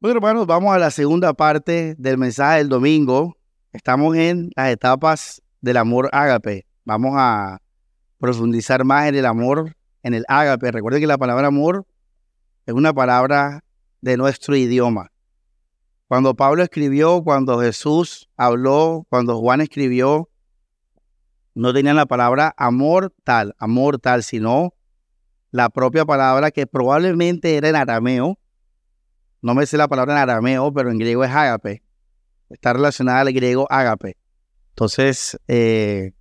Bueno, hermanos, vamos a la segunda parte del mensaje del domingo. Estamos en las etapas del amor ágape. Vamos a profundizar más en el amor, en el ágape. Recuerden que la palabra amor es una palabra de nuestro idioma. Cuando Pablo escribió, cuando Jesús habló, cuando Juan escribió, no tenían la palabra amor tal, amor tal, sino la propia palabra que probablemente era en arameo. No me sé la palabra en arameo, pero en griego es ágape. Está relacionada al griego ágape. Entonces, eh,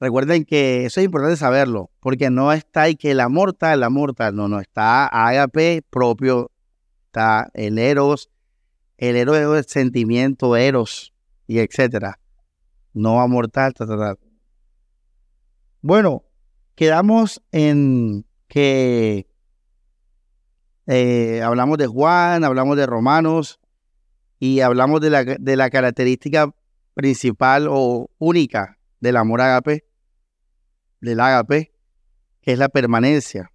recuerden que eso es importante saberlo, porque no está ahí que el amor tal, el amor tal, no, no, está ágape propio, está el eros, el eros es sentimiento, eros, y etcétera. No amor tal, tal, tal. Bueno, quedamos en que eh, hablamos de Juan, hablamos de Romanos y hablamos de la, de la característica principal o única del amor ágape, del ágape, que es la permanencia.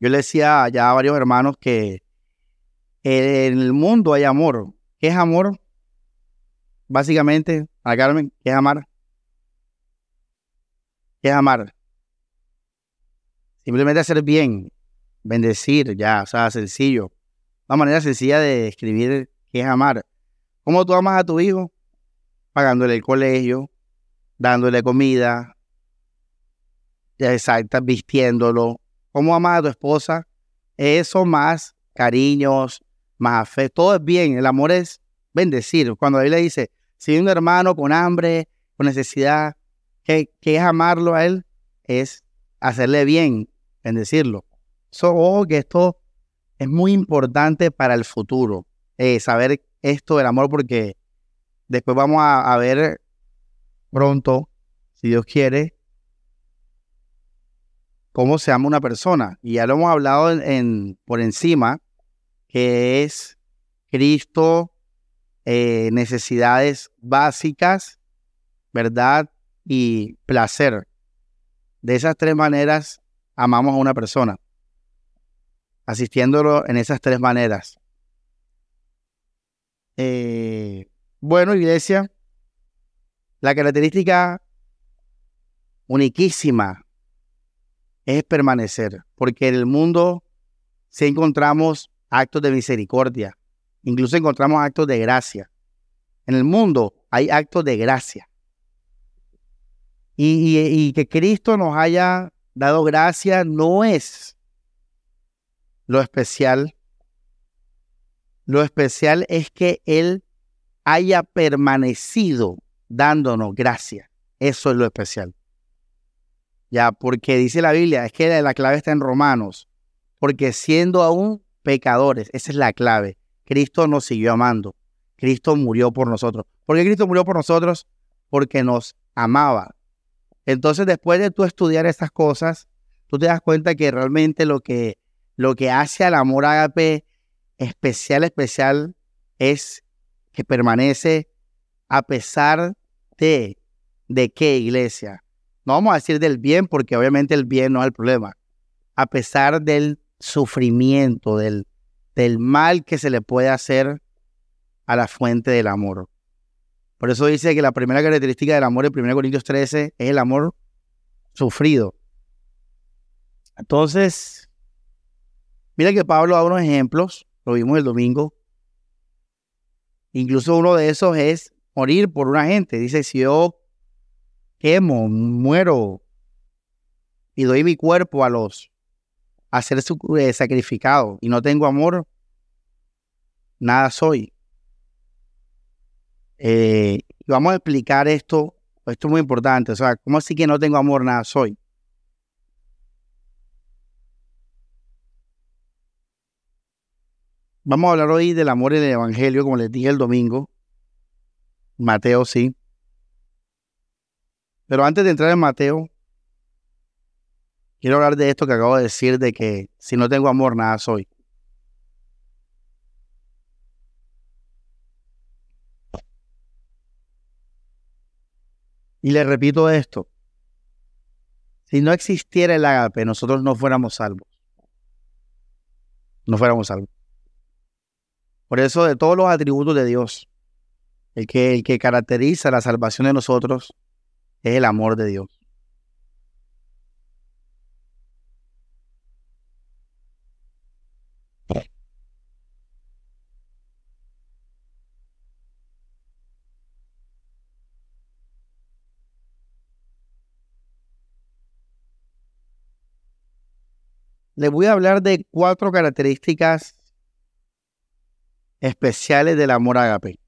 Yo le decía ya a varios hermanos que en el mundo hay amor. ¿Qué es amor? Básicamente, a Carmen, ¿qué es amar? ¿Qué es amar? Simplemente hacer bien, bendecir, ya, o sea, sencillo. Una manera sencilla de escribir qué es amar. ¿Cómo tú amas a tu hijo? Pagándole el colegio, dándole comida, ya exacta, vistiéndolo. ¿Cómo amas a tu esposa? Eso más cariños, más afecto, todo es bien. El amor es bendecir. Cuando la Biblia dice, si hay un hermano con hambre, con necesidad, ¿qué, es amarlo a él? Es hacerle bien, bendecirlo. So, ojo que esto es muy importante para el futuro, eh, saber esto del amor, porque después vamos a, ver pronto, si Dios quiere, cómo se ama una persona. Y ya lo hemos hablado en, por encima, que es Cristo, eh, necesidades básicas, ¿verdad? Y placer. De esas tres maneras amamos a una persona, asistiéndolo en esas tres maneras. Eh, bueno, iglesia, la característica uniquísima es permanecer, porque en el mundo si encontramos actos de misericordia, incluso encontramos actos de gracia. En el mundo hay actos de gracia. Y, que Cristo nos haya dado gracia no es lo especial. Lo especial es que Él haya permanecido dándonos gracia. Eso es lo especial. Ya, porque dice la Biblia, es que la clave está en Romanos, porque siendo aún pecadores. Esa es la clave. Cristo nos siguió amando. Cristo murió por nosotros. ¿Por qué Cristo murió por nosotros? Porque nos amaba. Entonces, después de tú estudiar estas cosas, tú te das cuenta que realmente lo que, lo que hace al amor ágape especial, especial, es que permanece a pesar de, ¿de qué iglesia? No vamos a decir del bien, porque obviamente el bien no es el problema. A pesar del sufrimiento, del, del mal que se le puede hacer a la fuente del amor. Por eso dice que la primera característica del amor en 1 Corintios 13 es el amor sufrido. Entonces, mira que Pablo da unos ejemplos, lo vimos el domingo. Incluso uno de esos es morir por una gente. Dice, si yo quemo, muero y doy mi cuerpo a los a ser eh, sacrificado y no tengo amor, nada soy. Eh, vamos a explicar esto, esto es muy importante, o sea, ¿cómo así que no tengo amor, nada soy? Vamos a hablar hoy del amor en el Evangelio, como les dije el domingo. Mateo sí. Pero antes de entrar en Mateo, Quiero hablar de esto que acabo de decir, de que si no tengo amor, nada soy. Y le repito esto. Si no existiera el agape, nosotros no fuéramos salvos. No fuéramos salvos. Por eso de todos los atributos de Dios, el que, el que caracteriza la salvación de nosotros es el amor de Dios. Les voy a hablar de cuatro características especiales del amor ágape.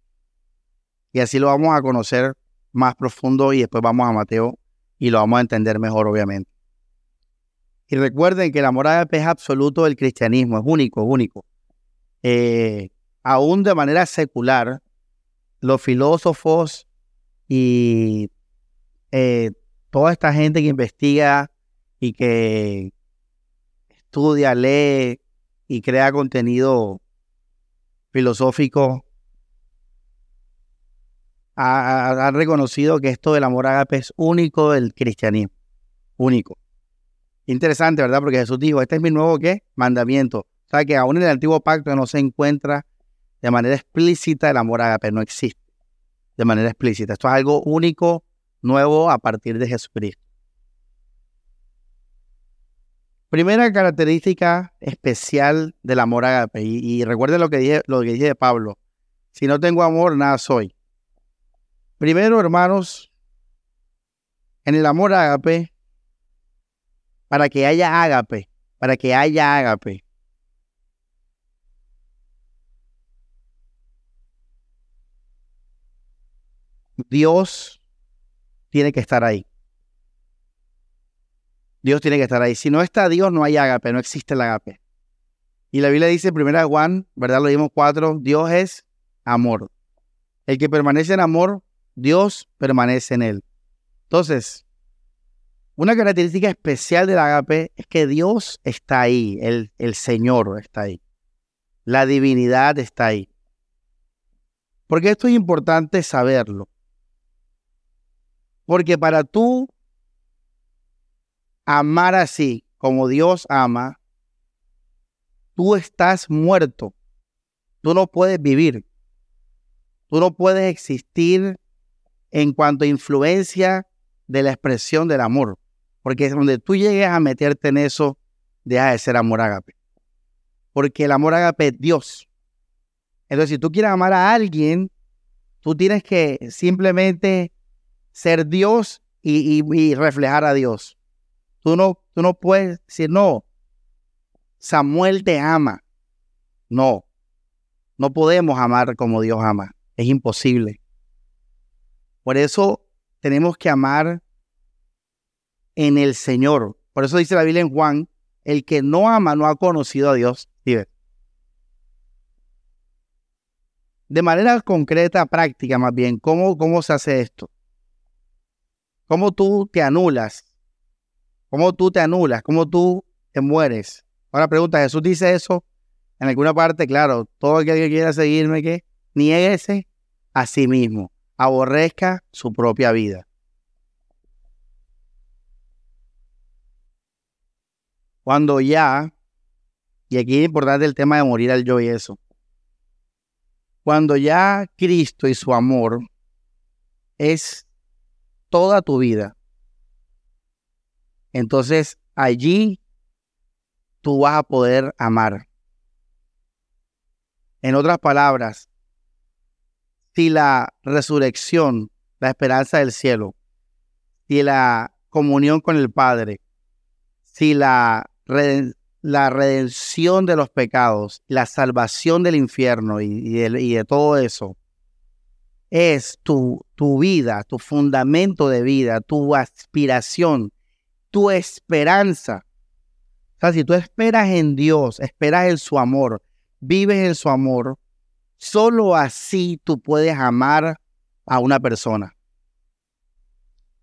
Y así lo vamos a conocer más profundo y después vamos a Mateo y lo vamos a entender mejor, obviamente. Y recuerden que el amor ágape es absoluto del cristianismo, es único, es único. Eh, aún de manera secular, los filósofos y eh, toda esta gente que investiga y que estudia, lee y crea contenido filosófico ha, reconocido que esto del amor ágape es único del cristianismo. Único. Interesante, ¿verdad? Porque Jesús dijo, este es mi nuevo ¿qué? mandamiento. O sea que aún en el antiguo pacto no se encuentra de manera explícita el amor ágape, no existe de manera explícita. Esto es algo único, nuevo a partir de Jesucristo. Primera característica especial del amor ágape, y, recuerden lo que, dije, lo que dije de Pablo, si no tengo amor, nada soy. Primero, hermanos, en el amor ágape, para que haya ágape, para que haya ágape, Dios tiene que estar ahí. Dios tiene que estar ahí. Si no está Dios, no hay agape, no existe el agape. Y la Biblia dice, primera Juan, ¿verdad? Lo dimos cuatro, Dios es amor. El que permanece en amor, Dios permanece en él. Entonces, una característica especial del agape es que Dios está ahí, el, el Señor está ahí. La divinidad está ahí. Porque esto es importante saberlo. Porque para tú amar así como Dios ama, tú estás muerto. Tú no puedes vivir. Tú no puedes existir en cuanto a influencia de la expresión del amor. Porque donde tú llegues a meterte en eso, deja de ser amor ágape. Porque el amor ágape es Dios. Entonces, si tú quieres amar a alguien, tú tienes que simplemente ser Dios y reflejar a Dios. Tú no, tú no puedes decir, no, Samuel te ama. No, no podemos amar como Dios ama. Es imposible. Por eso tenemos que amar en el Señor. Por eso dice la Biblia en Juan, el que no ama no ha conocido a Dios. De manera concreta, práctica más bien, ¿cómo, ¿cómo se hace esto? ¿Cómo tú te anulas ¿Cómo tú te anulas? ¿Cómo tú te mueres? Ahora pregunta, ¿Jesús dice eso en alguna parte? Claro, todo aquel que quiera seguirme, que nieguese a sí mismo, aborrezca su propia vida. Cuando ya, y aquí es importante el tema de morir al yo y eso, cuando ya Cristo y su amor es toda tu vida, entonces allí tú vas a poder amar. En otras palabras, si la resurrección, la esperanza del cielo, si la comunión con el Padre, si la, redención de los pecados, la salvación del infierno y, de, todo eso, es tu vida, tu fundamento de vida, tu aspiración, tu esperanza. O sea, si tú esperas en Dios, esperas en su amor, vives en su amor, solo así tú puedes amar a una persona.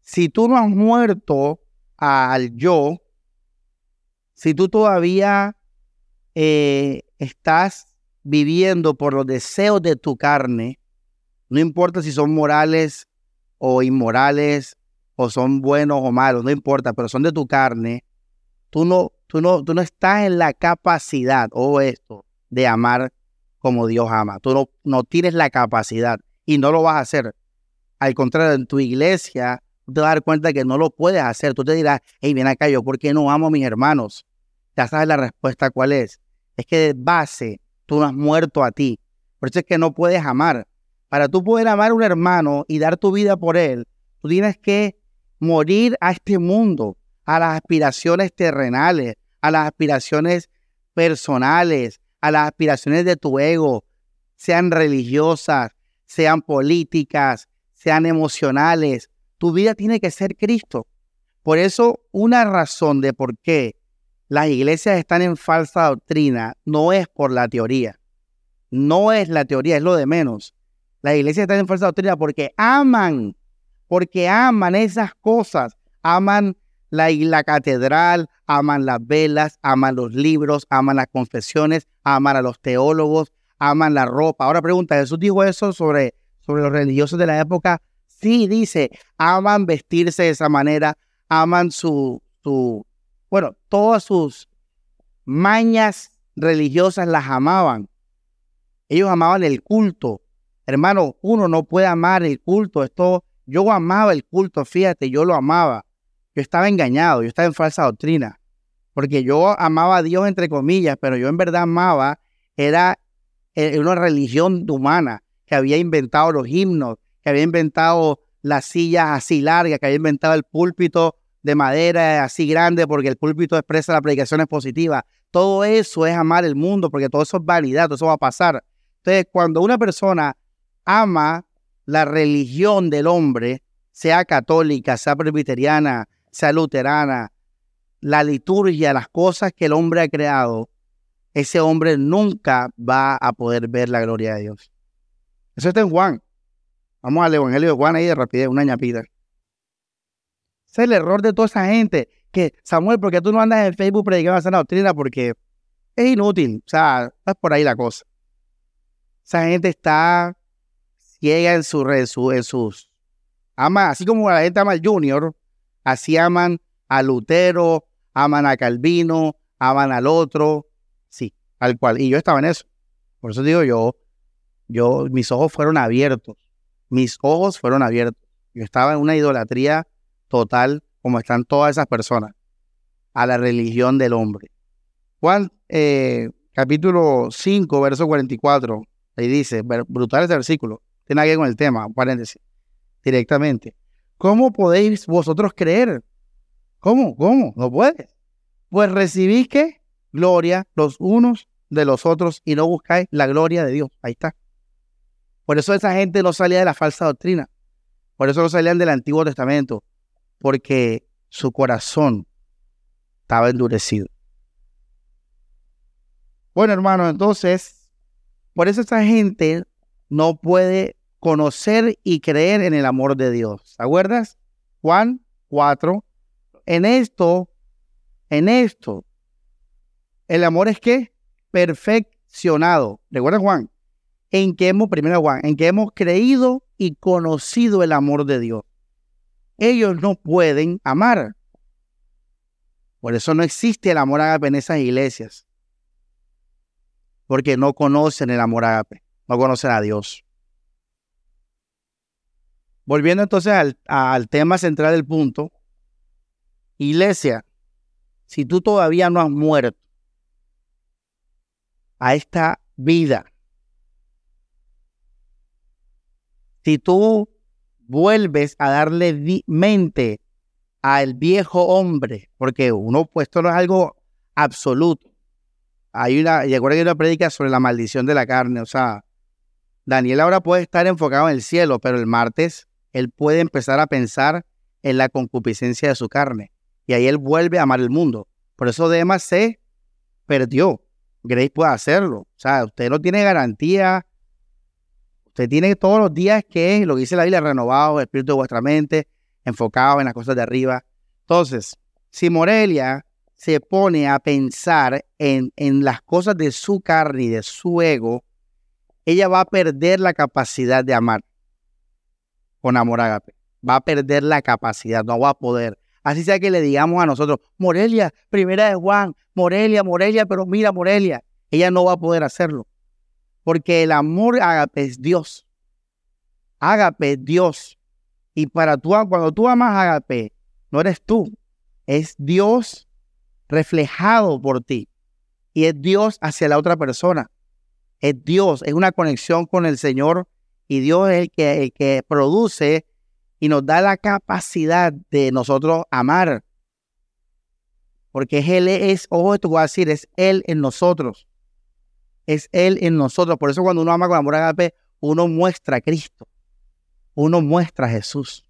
Si tú no has muerto al yo, si tú todavía eh, estás viviendo por los deseos de tu carne, no importa si son morales o inmorales, o son buenos o malos, no importa, pero son de tu carne, tú no, tú no, tú no estás en la capacidad, o esto, de amar como Dios ama. Tú no, no tienes la capacidad y no lo vas a hacer. Al contrario, en tu iglesia, te vas a dar cuenta que no lo puedes hacer. Tú te dirás, hey, ven acá, yo, ¿por qué no amo a mis hermanos? Ya sabes la respuesta cuál es. Es que de base tú no has muerto a ti. Por eso es que no puedes amar. Para tú poder amar a un hermano y dar tu vida por él, tú tienes que morir a este mundo, a las aspiraciones terrenales, a las aspiraciones personales, a las aspiraciones de tu ego, sean religiosas, sean políticas, sean emocionales. Tu vida tiene que ser Cristo. Por eso, una razón de por qué las iglesias están en falsa doctrina no es por la teoría. No es la teoría, es lo de menos. Las iglesias están en falsa doctrina porque aman, porque aman esas cosas. Aman la, catedral, aman las velas, aman los libros, aman las confesiones, aman a los teólogos, aman la ropa. Ahora pregunta, ¿Jesús dijo eso sobre, sobre los religiosos de la época? Sí, dice, aman vestirse de esa manera, aman su, su, bueno, todas sus mañas religiosas las amaban. Ellos amaban el culto. Hermano, uno no puede amar el culto. Esto, yo amaba el culto, fíjate, yo lo amaba. Yo estaba engañado, yo estaba en falsa doctrina. Porque yo amaba a Dios entre comillas, pero yo en verdad amaba, era eh, una religión humana que había inventado los himnos, que había inventado las sillas así largas, que había inventado el púlpito de madera así grande porque el púlpito expresa la predicación positiva. Todo eso es amar el mundo porque todo eso es vanidad, todo eso va a pasar. Entonces, cuando una persona ama la religión del hombre, sea católica, sea presbiteriana, sea luterana, la liturgia, las cosas que el hombre ha creado, ese hombre nunca va a poder ver la gloria de Dios. Eso está en Juan. Vamos al Evangelio de Juan ahí de rapidez, una ñapita. Ese es el error de toda esa gente. Que, Samuel, ¿por qué tú no andas en Facebook predicando esa doctrina? Porque es inútil. O sea, es por ahí la cosa. Esa gente está en, su, en, su, en sus... Ama, así como la gente ama al Junior, así aman a Lutero, aman a Calvino, aman al otro, sí, al cual. Y yo estaba en eso. Por eso digo yo, yo, mis ojos fueron abiertos, mis ojos fueron abiertos. Yo estaba en una idolatría total, como están todas esas personas, a la religión del hombre. Juan, eh, capítulo 5, verso 44, ahí dice, brutal ese versículo, tiene que con el tema, paréntesis, directamente. ¿Cómo podéis vosotros creer ¿Cómo? ¿Cómo? No puedes. Pues recibís que gloria los unos de los otros y no buscáis la gloria de Dios. Ahí está. Por eso esa gente no salía de la falsa doctrina. Por eso no salían del Antiguo Testamento. Porque su corazón estaba endurecido. Bueno, hermano, entonces, por eso esa gente no puede conocer y creer en el amor de Dios. ¿Te acuerdas? Juan 4, en esto, en esto, el amor es que perfeccionado. ¿Recuerda Juan? En que hemos, primero Juan, en que hemos creído y conocido el amor de Dios. Ellos no pueden amar. Por eso no existe el amor ágape en esas iglesias. Porque no conocen el amor ágape, no conocen a Dios. Volviendo entonces al, tema central del punto, Iglesia, si tú todavía no has muerto a esta vida, si tú vuelves a darle mente al viejo hombre, porque uno puesto no es algo absoluto. Hay una, y acuerdo que hay una predica sobre la maldición de la carne, o sea, Daniel ahora puede estar enfocado en el cielo, pero el martes él puede empezar a pensar en la concupiscencia de su carne y ahí él vuelve a amar el mundo. Por eso Demas se perdió. Grace puede hacerlo. O sea, usted no tiene garantía. Usted tiene todos los días que lo que dice la Biblia, renovado el espíritu de vuestra mente, enfocado en las cosas de arriba. Entonces, si Morelia se pone a pensar en, en las cosas de su carne y de su ego, ella va a perder la capacidad de amar con amor agape. Va a perder la capacidad, no va a poder. Así sea que le digamos a nosotros, Morelia, primera de Juan, Morelia, Morelia, pero mira Morelia, ella no va a poder hacerlo. Porque el amor ágape es Dios. Ágape es Dios. Y para tú, cuando tú amas ágape, no eres tú, es Dios reflejado por ti. Y es Dios hacia la otra persona. Es Dios, es una conexión con el Señor y Dios es el que, el que produce y nos da la capacidad de nosotros amar. Porque Él es, ojo, esto voy a decir, es Él en nosotros. Es Él en nosotros. Por eso cuando uno ama con amor agape, uno muestra a Cristo. Uno muestra a Jesús.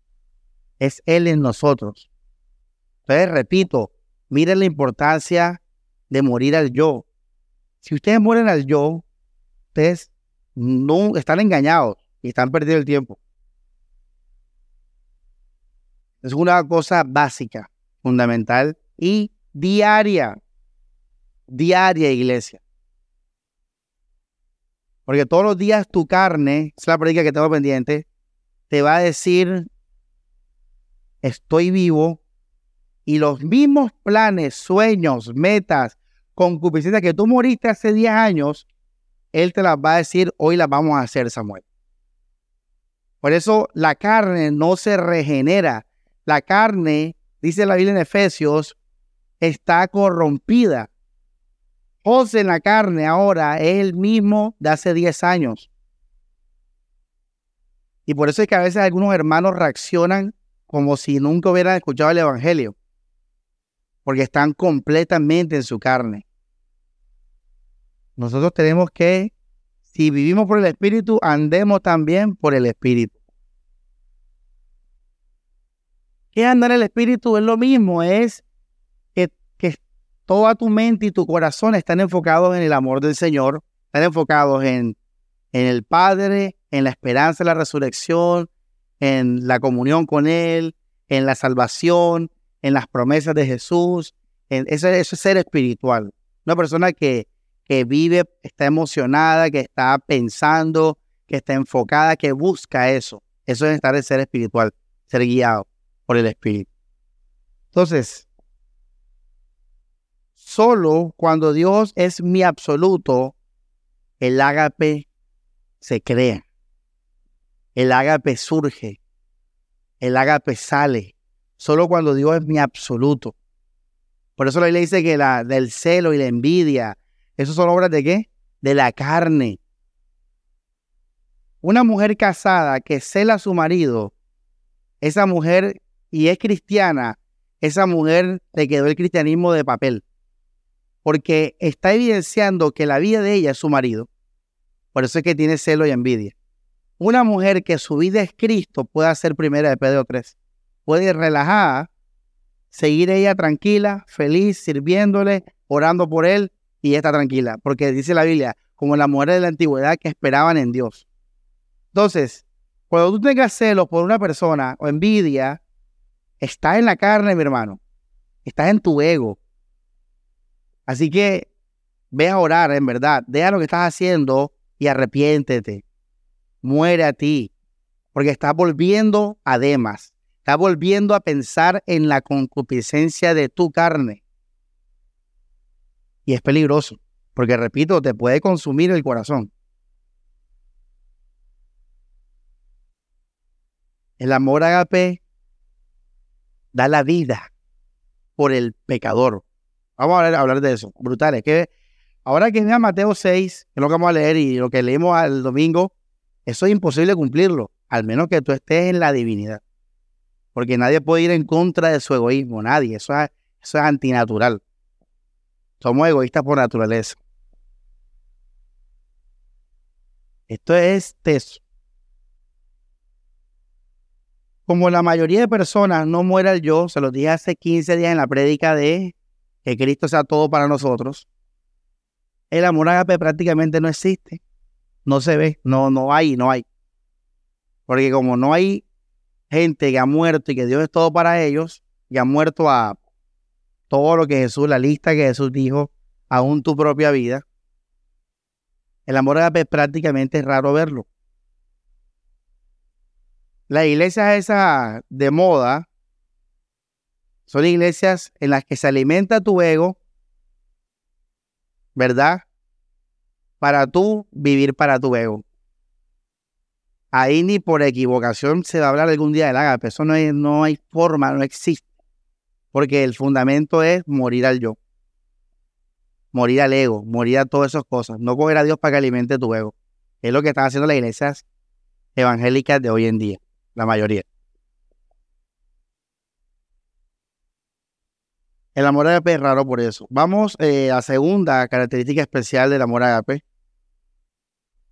Es Él en nosotros. Entonces, repito, miren la importancia de morir al yo. Si ustedes mueren al yo, ustedes no están engañados y están perdiendo el tiempo. Es una cosa básica, fundamental y diaria. Diaria, iglesia. Porque todos los días tu carne, es la práctica que tengo pendiente, te va a decir, estoy vivo y los mismos planes, sueños, metas, concupiscencia que tú moriste hace 10 años, Él te las va a decir, hoy las vamos a hacer, Samuel. Por eso la carne no se regenera. La carne, dice la Biblia en Efesios, está corrompida. José en la carne ahora es el mismo de hace 10 años. Y por eso es que a veces algunos hermanos reaccionan como si nunca hubieran escuchado el Evangelio, porque están completamente en su carne. Nosotros tenemos que, si vivimos por el Espíritu, andemos también por el Espíritu. ¿Qué andar en el Espíritu? Es lo mismo, es que, que toda tu mente y tu corazón están enfocados en el amor del Señor, están enfocados en, en el Padre, en la esperanza de la resurrección, en la comunión con Él, en la salvación, en las promesas de Jesús. En, eso, es ser espiritual. Una persona que, que vive, está emocionada, que está pensando, que está enfocada, que busca eso. Eso es estar en ser espiritual, ser guiado por el Espíritu. Entonces, solo cuando Dios es mi absoluto, el ágape se crea. El ágape surge. El ágape sale. Solo cuando Dios es mi absoluto. Por eso la Biblia dice que la, del celo y la envidia, ¿esos son obras de qué? De la carne. Una mujer casada que cela a su marido, esa mujer, y es cristiana, esa mujer le quedó el cristianismo de papel. Porque está evidenciando que la vida de ella es su marido. Por eso es que tiene celo y envidia. Una mujer que su vida es Cristo puede ser primera de Pedro 3. Puede ir relajada, seguir ella tranquila, feliz, sirviéndole, orando por él y está tranquila. Porque dice la Biblia, como las mujeres de la antigüedad que esperaban en Dios. Entonces, cuando tú tengas celos por una persona o envidia, está en la carne, mi hermano. Estás en tu ego. Así que ve a orar, en verdad. Deja lo que estás haciendo y arrepiéntete muere a ti, porque estás volviendo a Demas, estás volviendo a pensar en la concupiscencia de tu carne. Y es peligroso, porque repito, te puede consumir el corazón. El amor agape da la vida por el pecador. Vamos a hablar, de eso. Brutal. Es que ahora que vea Mateo 6, que es lo que vamos a leer y lo que leímos al domingo, eso es imposible cumplirlo, al menos que tú estés en la divinidad. Porque nadie puede ir en contra de su egoísmo, nadie. Eso es, eso es antinatural. Somos egoístas por naturaleza. Esto es teso. Como la mayoría de personas no muera el yo, se los dije hace 15 días en la prédica de que Cristo sea todo para nosotros, el amor agape prácticamente no existe no se ve, no, no hay, no hay. Porque como no hay gente que ha muerto y que Dios es todo para ellos, y ha muerto a todo lo que Jesús, la lista que Jesús dijo, aún tu propia vida, el amor agape prácticamente es raro verlo. Las iglesias esas de moda son iglesias en las que se alimenta tu ego, ¿verdad? para tú vivir para tu ego. Ahí ni por equivocación se va a hablar algún día del agape. Eso no, no hay forma, no existe. Porque el fundamento es morir al yo. Morir al ego, morir a todas esas cosas. No coger a Dios para que alimente tu ego. Es lo que están haciendo las iglesias evangélicas de hoy en día, la mayoría. El amor agape es raro por eso. Vamos eh, a segunda característica especial del amor agape.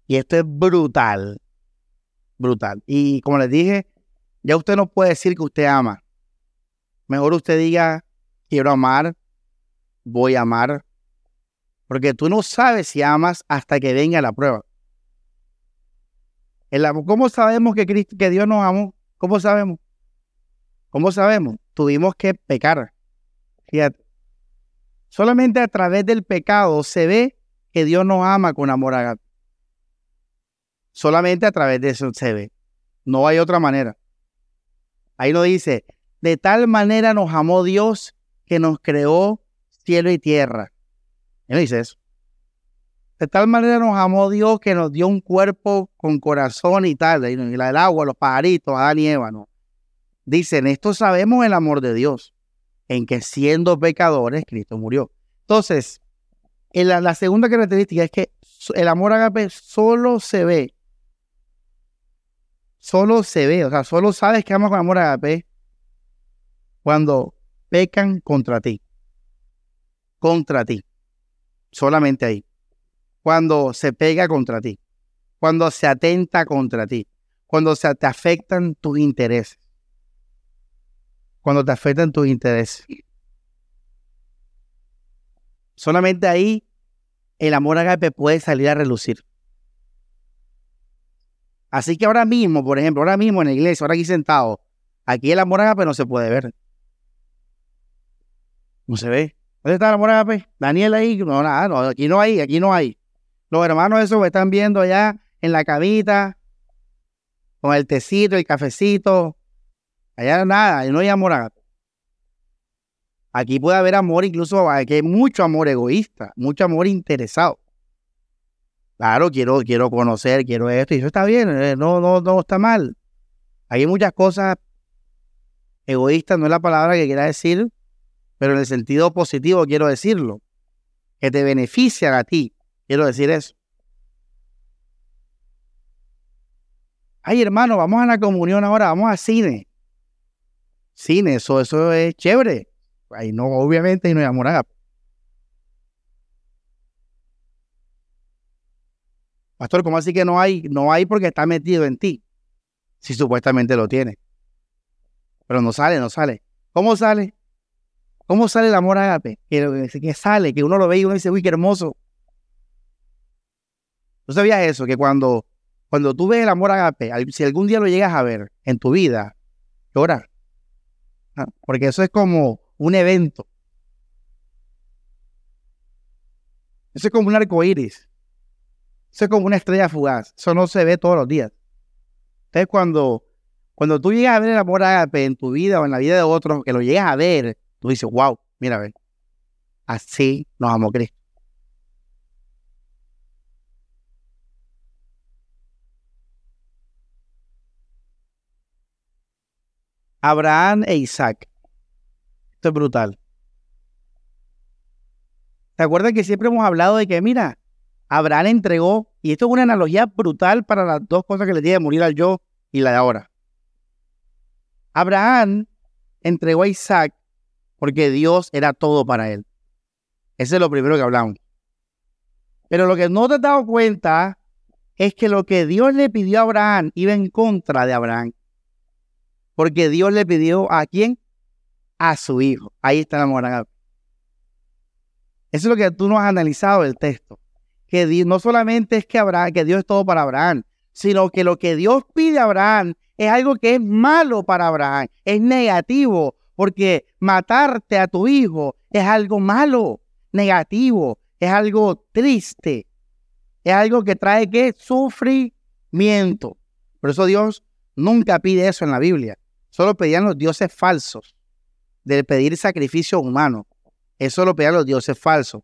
Y esto es brutal. Brutal. Y como les dije, ya usted no puede decir que usted ama. Mejor usted diga, quiero amar, voy a amar. Porque tú no sabes si amas hasta que venga la prueba. ¿Cómo sabemos que, que Dios nos amó? ¿Cómo sabemos? ¿Cómo sabemos? Tuvimos que pecar. Fíjate. Solamente a través del pecado se ve que Dios nos ama con amor. Solamente a través de eso se ve. No hay otra manera. Ahí lo dice, de tal manera nos amó Dios que nos creó cielo y tierra. Él dice eso. De tal manera nos amó Dios que nos dio un cuerpo con corazón y tal, y del agua, los pajaritos, Adán y Eva. Dicen, esto sabemos el amor de Dios en que siendo pecadores, Cristo murió. Entonces, la, la segunda característica es que el amor agape solo se ve, solo se ve, o sea, solo sabes que amas con amor agape cuando pecan contra ti, contra ti, solamente ahí, cuando se pega contra ti, cuando se atenta contra ti, cuando se te afectan tus intereses cuando te afectan tus intereses. Solamente ahí el amor agape puede salir a relucir. Así que ahora mismo, por ejemplo, ahora mismo en la iglesia, ahora aquí sentado, aquí el amor agape no se puede ver. No se ve. ¿Dónde está el amor agape? Daniel ahí, no, nada, no, aquí no hay, aquí no hay. Los hermanos esos me están viendo allá en la camita, con el tecito, el cafecito, Allá nada, no hay amor Aquí puede haber amor, incluso aquí hay mucho amor egoísta, mucho amor interesado. Claro, quiero, quiero conocer, quiero esto, y eso está bien, eh, no, no, no está mal. Hay muchas cosas egoístas, no es la palabra que quiera decir, pero en el sentido positivo quiero decirlo. Que te benefician a ti, quiero decir eso. Ay, hermano, vamos a la comunión ahora, vamos al cine cine, eso, eso es chévere. Ahí no, obviamente, y no hay amor Pastor, ¿cómo así que no hay? No hay porque está metido en ti. Si supuestamente lo tiene. Pero no sale, no sale. ¿Cómo sale? ¿Cómo sale el amor ágape? Que, sale, que uno lo ve y uno dice, uy, qué hermoso. ¿Tú sabías eso? Que cuando, cuando tú ves el amor agape, si algún día lo llegas a ver en tu vida, llora. Porque eso es como un evento. Eso es como un arco iris. Eso es como una estrella fugaz. Eso no se ve todos los días. Entonces, cuando, cuando tú llegas a ver el amor ágape en tu vida o en la vida de otros, que lo llegas a ver, tú dices, wow, mira, a ver, así nos amó Cristo. Abraham e Isaac. Esto es brutal. ¿Se acuerdan que siempre hemos hablado de que, mira, Abraham entregó, y esto es una analogía brutal para las dos cosas que le tiene morir al yo y la de ahora. Abraham entregó a Isaac porque Dios era todo para él. Ese es lo primero que hablamos. Pero lo que no te has dado cuenta es que lo que Dios le pidió a Abraham iba en contra de Abraham. Porque Dios le pidió a quién? A su hijo. Ahí está el amor Eso es lo que tú no has analizado del texto. Que no solamente es que que Dios es todo para Abraham, sino que lo que Dios pide a Abraham es algo que es malo para Abraham, es negativo, porque matarte a tu hijo es algo malo, negativo, es algo triste, es algo que trae que sufrimiento. Por eso Dios nunca pide eso en la Biblia. Solo pedían los dioses falsos de pedir sacrificio humano. Eso lo pedían los dioses falsos.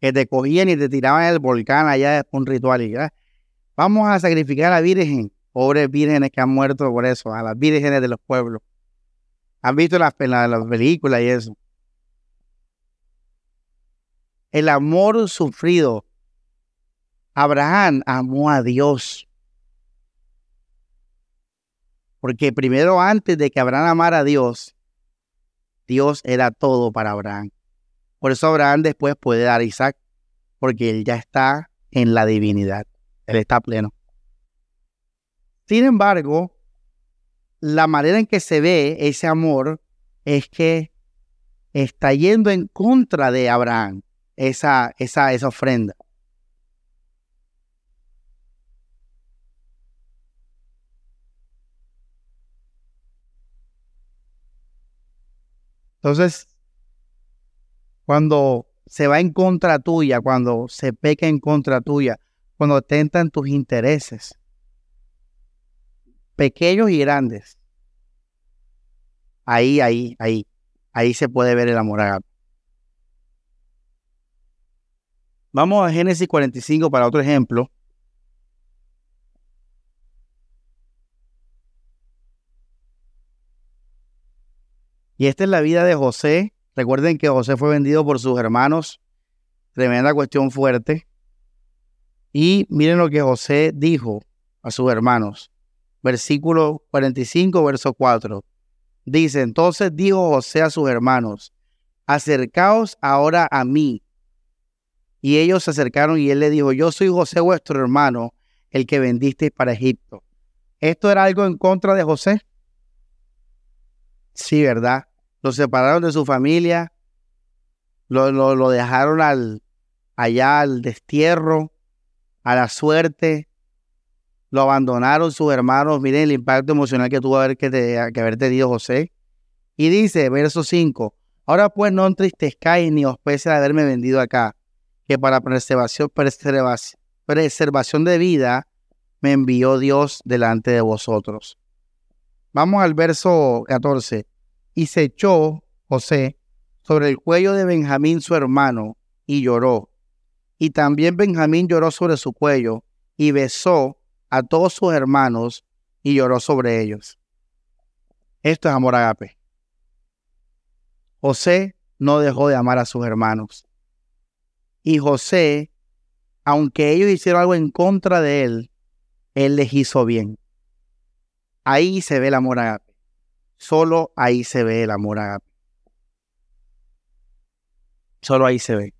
que te cogían y te tiraban en el volcán allá un ritual. Y, Vamos a sacrificar a la Virgen, pobres vírgenes que han muerto por eso, a las vírgenes de los pueblos. ¿Han visto las, las películas y eso? El amor sufrido. Abraham amó a Dios. Porque primero antes de que Abraham amara a Dios, Dios era todo para Abraham. Por eso Abraham después puede dar a Isaac, porque él ya está en la divinidad. Él está pleno. Sin embargo, la manera en que se ve ese amor es que está yendo en contra de Abraham esa, esa, esa ofrenda. Entonces, cuando se va en contra tuya, cuando se peca en contra tuya, cuando tentan tus intereses, pequeños y grandes, ahí, ahí, ahí, ahí se puede ver el amor agape. Vamos a Génesis 45 para otro ejemplo. Y esta es la vida de José. Recuerden que José fue vendido por sus hermanos. Tremenda cuestión fuerte. Y miren lo que José dijo a sus hermanos. Versículo 45, verso 4. Dice, entonces dijo José a sus hermanos, acercaos ahora a mí. Y ellos se acercaron y él le dijo, yo soy José vuestro hermano, el que vendisteis para Egipto. ¿Esto era algo en contra de José? Sí, ¿verdad? Lo separaron de su familia, lo, lo, dejaron al, allá al destierro, a la suerte, lo abandonaron sus hermanos. Miren el impacto emocional que tuvo que, que haber tenido José. Y dice, verso 5, ahora pues no entristezcáis ni os pese de haberme vendido acá, que para preservación, preservación, preservación de vida me envió Dios delante de vosotros. Vamos al verso 14 y se echó José sobre el cuello de Benjamín su hermano y lloró. Y también Benjamín lloró sobre su cuello y besó a todos sus hermanos y lloró sobre ellos. Esto es amor agape. José no dejó de amar a sus hermanos. Y José, aunque ellos hicieron algo en contra de él, él les hizo bien. Ahí se ve el amor agape. Solo ahí se ve el amor agape. Solo ahí se ve.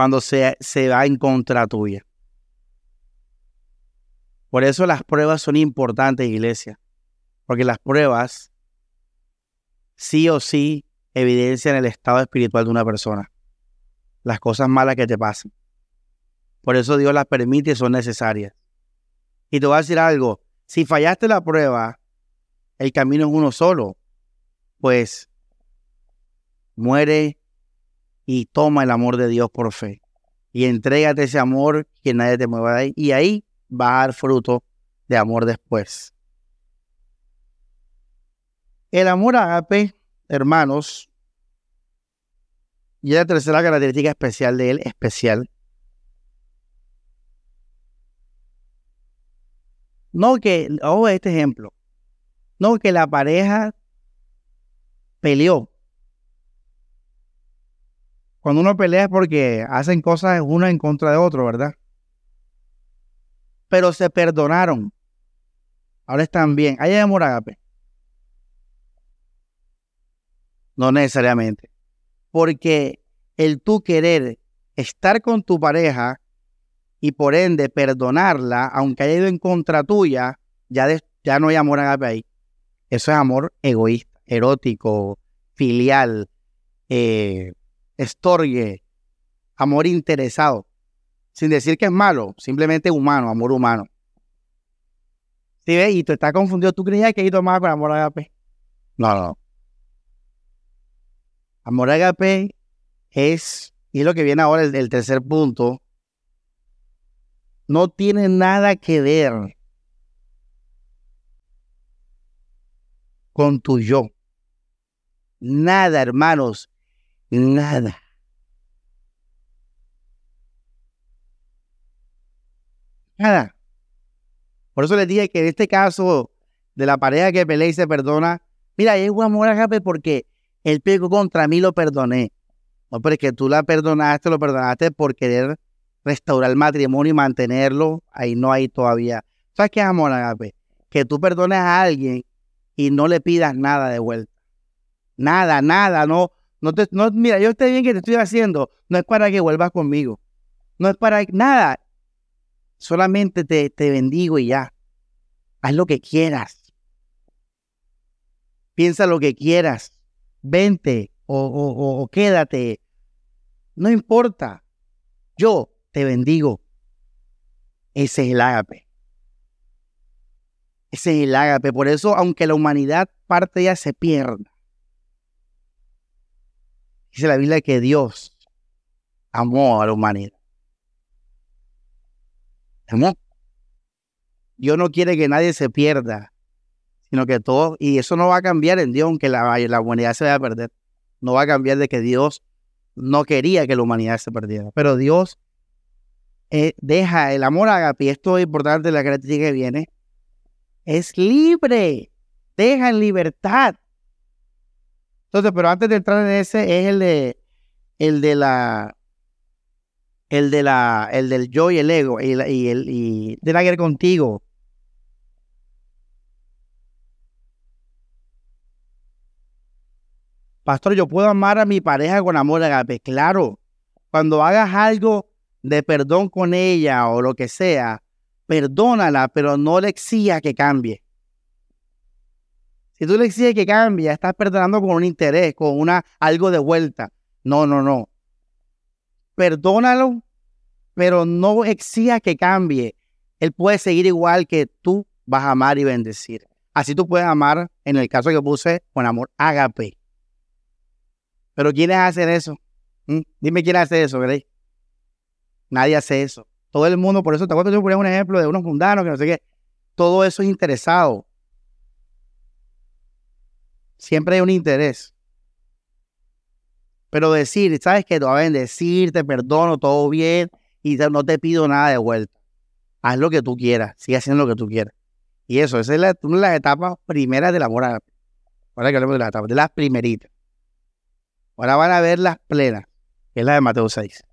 Cuando se, se va en contra tuya. Por eso las pruebas son importantes, iglesia. Porque las pruebas sí o sí evidencian el estado espiritual de una persona. Las cosas malas que te pasan. Por eso Dios las permite y son necesarias. Y te voy a decir algo, si fallaste la prueba, el camino es uno solo, pues muere y toma el amor de Dios por fe. Y entrégate ese amor que nadie te mueva de ahí. Y ahí va a dar fruto de amor después. El amor agape, hermanos, y la tercera característica especial de él, especial, No que, ojo este ejemplo, no que la pareja peleó. Cuando uno pelea es porque hacen cosas uno en contra de otro, ¿verdad? Pero se perdonaron. Ahora están bien. ¿Hay amor agape? No necesariamente. Porque el tú querer estar con tu pareja y por ende perdonarla, aunque haya ido en contra tuya, ya, ya no hay amor agape ahí. Eso es amor egoísta, erótico, filial, eh, estorgue, amor interesado. Sin decir que es malo, simplemente humano, amor humano. ¿Sí ves? Y tú estás confundido. ¿Tú creías que más con amor agape? No, no. Amor agape es, y lo que viene ahora el tercer punto, no tiene nada que ver con tu yo. Nada, hermanos. Nada. Nada. Por eso les dije que en este caso de la pareja que pelea y se perdona, mira, es amor agape porque él pegó contra mí, lo perdoné. No, pero es que tú la perdonaste, lo perdonaste por querer restaurar el matrimonio y mantenerlo. Ahí no hay todavía. ¿Sabes qué es amor agape? Que tú perdones a alguien y no le pidas nada de vuelta. Nada, nada, no. No te, no, mira, yo estoy bien que te estoy haciendo, no es para que vuelvas conmigo. No es para nada. Solamente te, te bendigo y ya. Haz lo que quieras. Piensa lo que quieras. Vente o, quédate. No importa. Yo te bendigo. Ese es el ágape. Ese es el ágape. Por eso, aunque la humanidad parte ya se pierda, dice la Biblia que Dios amó a la humanidad. Dios no quiere que nadie se pierda, sino que todo, y eso no va a cambiar en Dios, aunque la, la humanidad se vaya a perder. No va a cambiar de que Dios no quería que la humanidad se perdiera, pero Dios eh, deja el amor a y esto es importante, la característica que viene, es libre, deja en libertad. Entonces, pero antes de entrar en ese, es el de, el de la, el de la, el del yo y el ego, y, y el y de la guerra contigo. Pastor, yo puedo amar a mi pareja con amor agape. Claro, cuando hagas algo de perdón con ella o lo que sea, perdónala, pero no le exija que cambie. Si tú le exiges que cambie, estás perdonando con un interés, con una algo de vuelta. No, no, no perdónalo, pero no exija que cambie. Él puede seguir igual que tú vas a amar y bendecir. Así tú puedes amar, en el caso que puse, con amor ágape. Pero ¿quiénes hacen eso? ¿Mm? Dime quién hace eso, ¿verdad? Nadie hace eso. Todo el mundo, por eso te acuerdo yo ponía un ejemplo de unos mundanos que no sé qué. Todo eso es interesado. Siempre hay un interés. Pero decir, ¿sabes qué? Te voy a te perdono, todo bien y no te pido nada de vuelta. Haz lo que tú quieras, sigue haciendo lo que tú quieras. Y eso, esa es una de las etapas primeras del amor. Ahora que hablamos de las etapas, de las primeritas. Ahora van a ver las plenas, que es la de Mateo 6.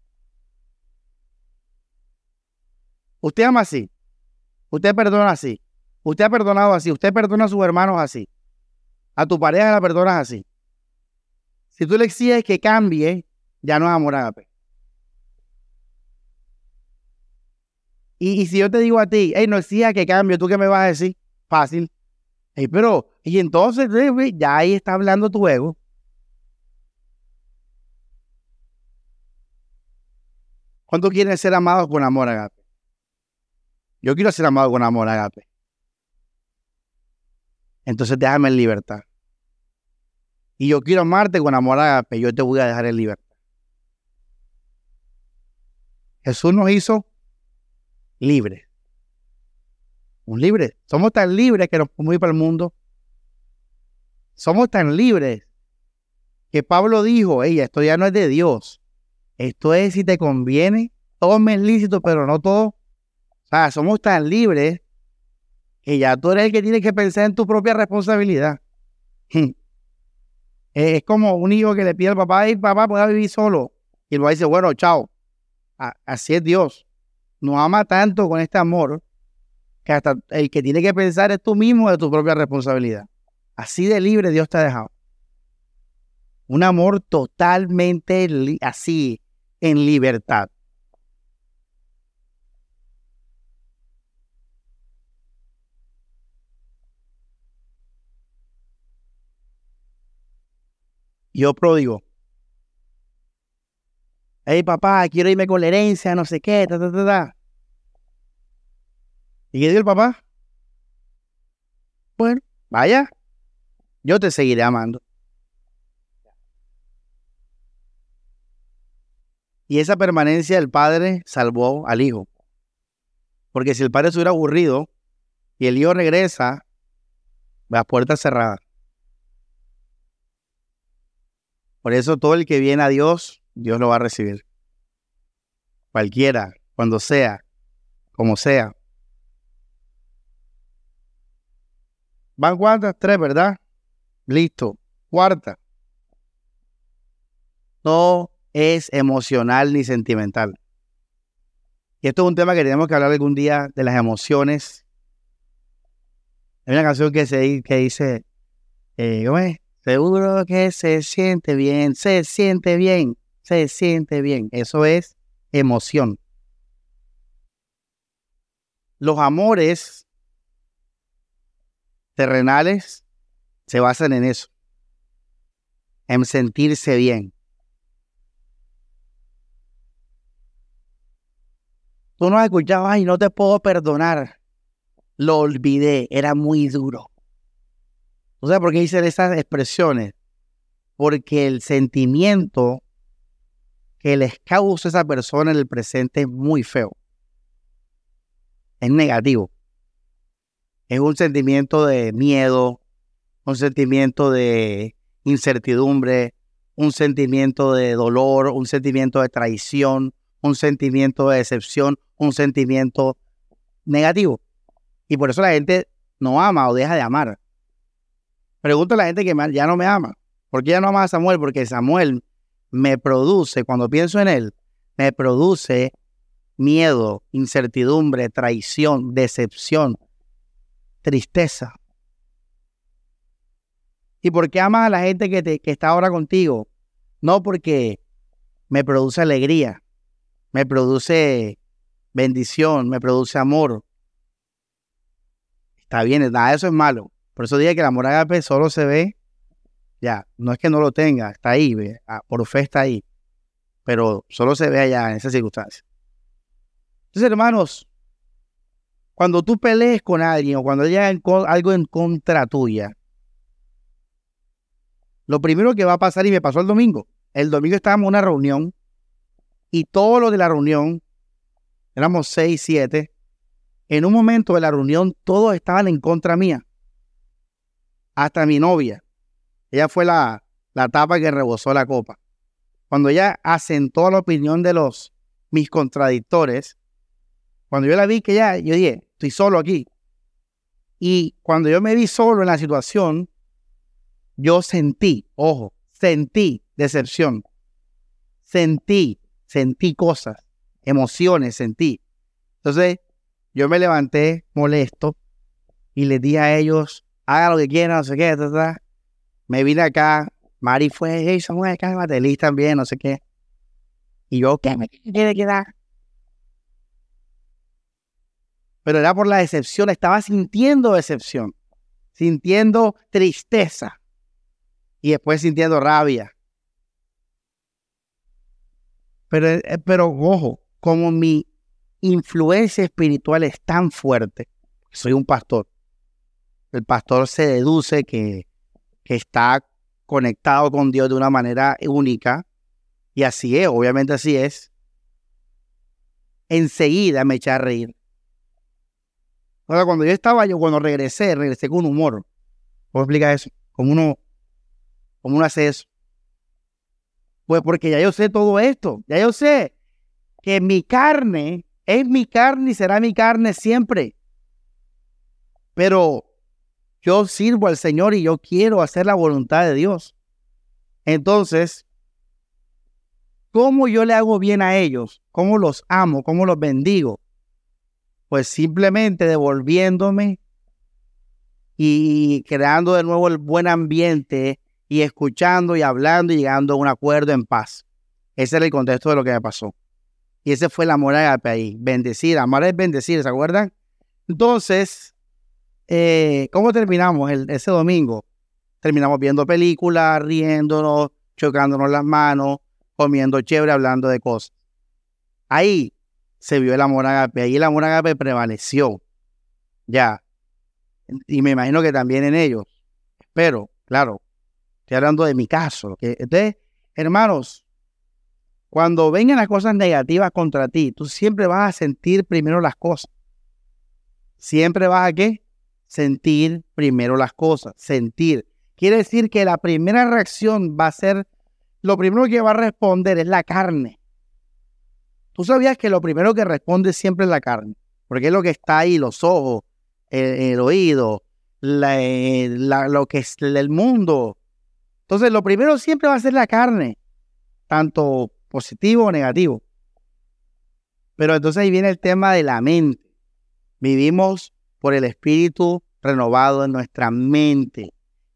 Usted ama así. Usted perdona así. Usted ha perdonado así. Usted perdona a sus hermanos así. A tu pareja la perdonas así. Si tú le exiges que cambie, ya no es amor agape. Y, si yo te digo a ti, hey, no exija que cambie, ¿tú qué me vas a decir? Fácil. Hey, pero, y entonces, ya ahí está hablando tu ego. ¿Cuántos quieren ser amados con amor agape? Yo quiero ser amado con amor agape. Entonces déjame en libertad y yo quiero amarte con amor agape, yo te voy a dejar en libertad. Jesús nos hizo libres. Un libre. Somos tan libres que nos podemos ir para el mundo. Somos tan libres que Pablo dijo, ella, esto ya no es de Dios. Esto es si te conviene, todo me es lícito, pero no todo. O sea, somos tan libres que ya tú eres el que tiene que pensar en tu propia responsabilidad. Es como un hijo que le pide al papá, y papá, pueda vivir solo. Y el papá dice, bueno, chao. así es Dios. Nos ama tanto con este amor que hasta el que tiene que pensar es tú mismo de tu propia responsabilidad. Así de libre Dios te ha dejado. Un amor totalmente así, en libertad. Yo pródigo. Hey papá, quiero irme con la herencia, no sé qué, ta, ta, ta, ta. ¿Y qué dijo el papá? Bueno, vaya, yo te seguiré amando. Y esa permanencia del padre salvó al hijo. Porque si el padre se hubiera aburrido y el hijo regresa, las puertas cerradas. Por eso todo el que viene a Dios, Dios lo va a recibir. Cualquiera, cuando sea, como sea. Van cuántas? Tres, ¿verdad? Listo. Cuarta. No es emocional ni sentimental. Y esto es un tema que tenemos que hablar algún día de las emociones. Hay una canción que, se, que dice, eh, ¿cómo es? Seguro que se siente bien, se siente bien, se siente bien. Eso es emoción. Los amores terrenales se basan en eso, en sentirse bien. Tú no has escuchado, ay, no te puedo perdonar. Lo olvidé, era muy duro. ¿Tú sabes por qué dicen esas expresiones? Porque el sentimiento que les causa esa persona en el presente es muy feo. Es negativo. Es un sentimiento de miedo, un sentimiento de incertidumbre, un sentimiento de dolor, un sentimiento de traición, un sentimiento de decepción, un sentimiento negativo. Y por eso la gente no ama o deja de amar. Pregunto a la gente que ya no me ama. ¿Por qué ya no ama a Samuel? Porque Samuel me produce, cuando pienso en él, me produce miedo, incertidumbre, traición, decepción, tristeza. ¿Y por qué amas a la gente que, que está ahora contigo? No porque me produce alegría, me produce bendición, me produce amor. Está bien, nada eso es malo. Por eso dije que el amor agape solo se ve, ya, no es que no lo tenga, está ahí, ah, por fe está ahí, pero solo se ve allá en esas circunstancias. Entonces, hermanos, cuando tú pelees con alguien o cuando haya algo en contra tuya, lo primero que va a pasar, y me pasó el domingo, el domingo estábamos en una reunión y todos los de la reunión, éramos seis, siete, en un momento de la reunión todos estaban en contra mía hasta mi novia. Ella fue la, la tapa que rebosó la copa. Cuando ella asentó la opinión de los mis contradictores, cuando yo la vi que ya, yo dije, estoy solo aquí. Y cuando yo me vi solo en la situación, yo sentí, ojo, sentí decepción. Sentí, sentí cosas, emociones, sentí. Entonces, yo me levanté molesto y les di a ellos, haga lo que quiera, no sé qué, me vine acá, Mari fue, hey Samuel, cálmate, Liz también, no sé qué. Y yo, ¿qué me quiere quedar? Pero era por la decepción, estaba sintiendo decepción, sintiendo tristeza y después sintiendo rabia. Pero, eh, pero ojo, como mi influencia espiritual es tan fuerte, soy un pastor, el pastor se deduce que, que está conectado con Dios de una manera única, y así es, obviamente así es, enseguida me eché a reír. Ahora, cuando yo estaba, yo cuando regresé, regresé con humor. ¿Cómo explica eso? ¿Cómo uno, cómo uno hace eso? Pues porque ya yo sé todo esto, ya yo sé que mi carne es mi carne y será mi carne siempre. Pero yo sirvo al Señor y yo quiero hacer la voluntad de Dios. Entonces, ¿cómo yo le hago bien a ellos? ¿Cómo los amo? ¿Cómo los bendigo? Pues simplemente devolviéndome y creando de nuevo el buen ambiente y escuchando y hablando y llegando a un acuerdo en paz. Ese era el contexto de lo que me pasó. Y ese fue el amor agape ahí. Bendecir, amar es bendecir, ¿se acuerdan? Entonces, eh, ¿Cómo terminamos ese domingo? Terminamos viendo películas, riéndonos, chocándonos las manos, comiendo chévere, hablando de cosas. Ahí se vio el amor agape, ahí el amor agape prevaleció. Ya. Y me imagino que también en ellos. Pero, claro, estoy hablando de mi caso. Entonces, hermanos, cuando vengan las cosas negativas contra ti, tú siempre vas a sentir primero las cosas. Siempre vas a qué? Sentir primero las cosas, sentir. Quiere decir que la primera reacción va a ser lo primero que va a responder es la carne. Tú sabías que lo primero que responde siempre es la carne, porque es lo que está ahí, los ojos, el, oído, eh, lo que es el mundo. Entonces, lo primero siempre va a ser la carne, tanto positivo o negativo. Pero entonces ahí viene el tema de la mente. Vivimos por el espíritu renovado en nuestra mente.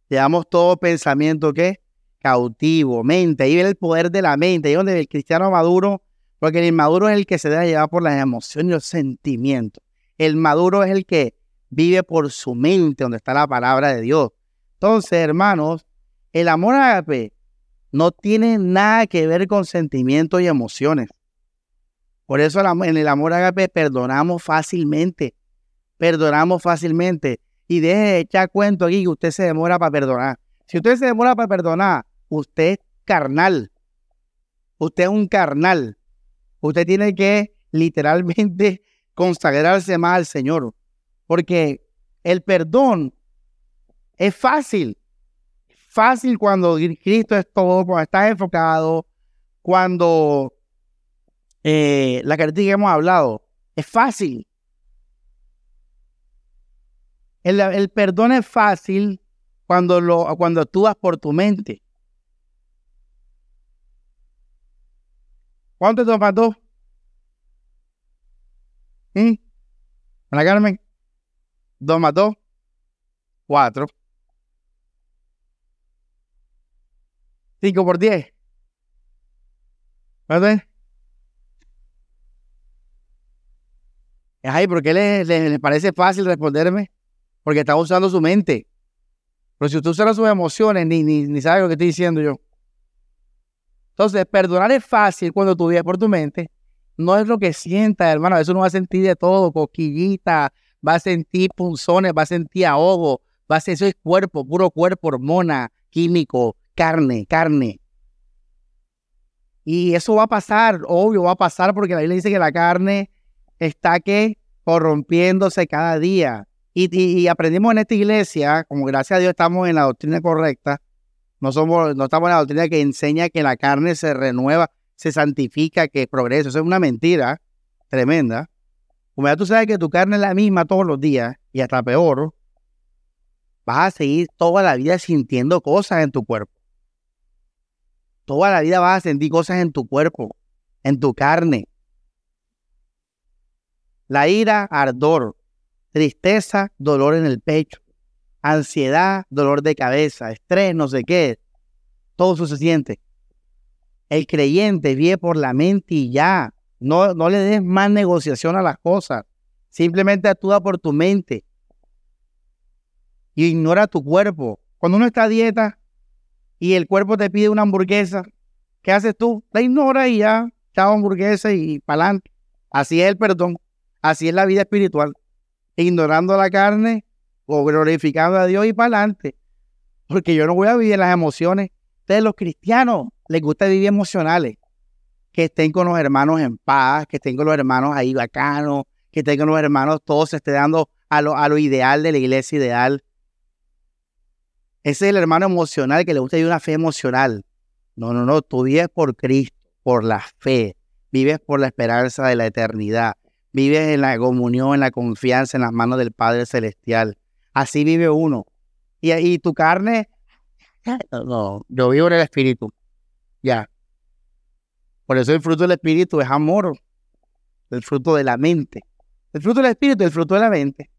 Llevamos todo pensamiento que cautivo, mente. Ahí viene el poder de la mente. Ahí donde el cristiano maduro, porque el inmaduro es el que se deja llevar por las emociones y los sentimientos. El maduro es el que vive por su mente, donde está la palabra de Dios. Entonces, hermanos, el amor agape no tiene nada que ver con sentimientos y emociones. Por eso en el amor agape perdonamos fácilmente. Perdonamos fácilmente. Y deje de echar cuento aquí que usted se demora para perdonar. Si usted se demora para perdonar, usted es carnal. Usted es un carnal. Usted tiene que literalmente consagrarse más al Señor. Porque el perdón es fácil. Fácil cuando Cristo es todo, cuando estás enfocado, cuando eh, la característica que hemos hablado, es fácil. El, perdón es fácil cuando, lo, cuando actúas por tu mente. ¿Cuánto te mató? ¿Mm? ¿Ana Carmen? ¿Dos mató? Cuatro. Cinco por diez. ¿Cuánto es? Ay, ¿por qué les le, parece fácil responderme? Porque está usando su mente. Pero si usted usa sus emociones, ni, ni, ni sabe lo que estoy diciendo yo. Entonces, perdonar es fácil cuando tú vives por tu mente. No es lo que sienta, hermano. Eso no va a sentir de todo, coquillita, va a sentir punzones, va a sentir ahogo, va a ser, eso es cuerpo, puro cuerpo, hormona, químico, carne, carne. Y eso va a pasar, obvio, va a pasar porque la Biblia dice que la carne está que corrompiéndose cada día. Y, aprendimos en esta iglesia, como gracias a Dios estamos en la doctrina correcta, no, somos, no estamos en la doctrina que enseña que la carne se renueva, se santifica, que progresa. Eso es una mentira tremenda. Como ya tú sabes que tu carne es la misma todos los días y hasta peor, vas a seguir toda la vida sintiendo cosas en tu cuerpo. Toda la vida vas a sentir cosas en tu cuerpo, en tu carne. La ira, ardor. Tristeza, dolor en el pecho. Ansiedad, dolor de cabeza. Estrés, no sé qué. Todo eso se siente. El creyente vive por la mente y ya. No, no le des más negociación a las cosas. Simplemente actúa por tu mente. Y ignora tu cuerpo. Cuando uno está a dieta y el cuerpo te pide una hamburguesa, ¿qué haces tú? La ignora y ya, chao hamburguesa y, adelante. Así es el perdón. Así es la vida espiritual. Ignorando la carne o glorificando a Dios y para adelante. Porque yo no voy a vivir las emociones. Ustedes los cristianos les gusta vivir emocionales. Que estén con los hermanos en paz, que estén con los hermanos ahí bacanos, que estén con los hermanos, todos se esté dando a lo, a lo ideal de la iglesia ideal. Ese es el hermano emocional que le gusta vivir una fe emocional. No, no, no, tú vives por Cristo, por la fe, vives por la esperanza de la eternidad. Vives en la comunión, en la confianza en las manos del Padre Celestial. Así vive uno. Y, y tu carne, no, yo vivo en el Espíritu. Ya. Por eso el fruto del Espíritu es amor. El fruto de la mente. El fruto del Espíritu es el fruto de la mente.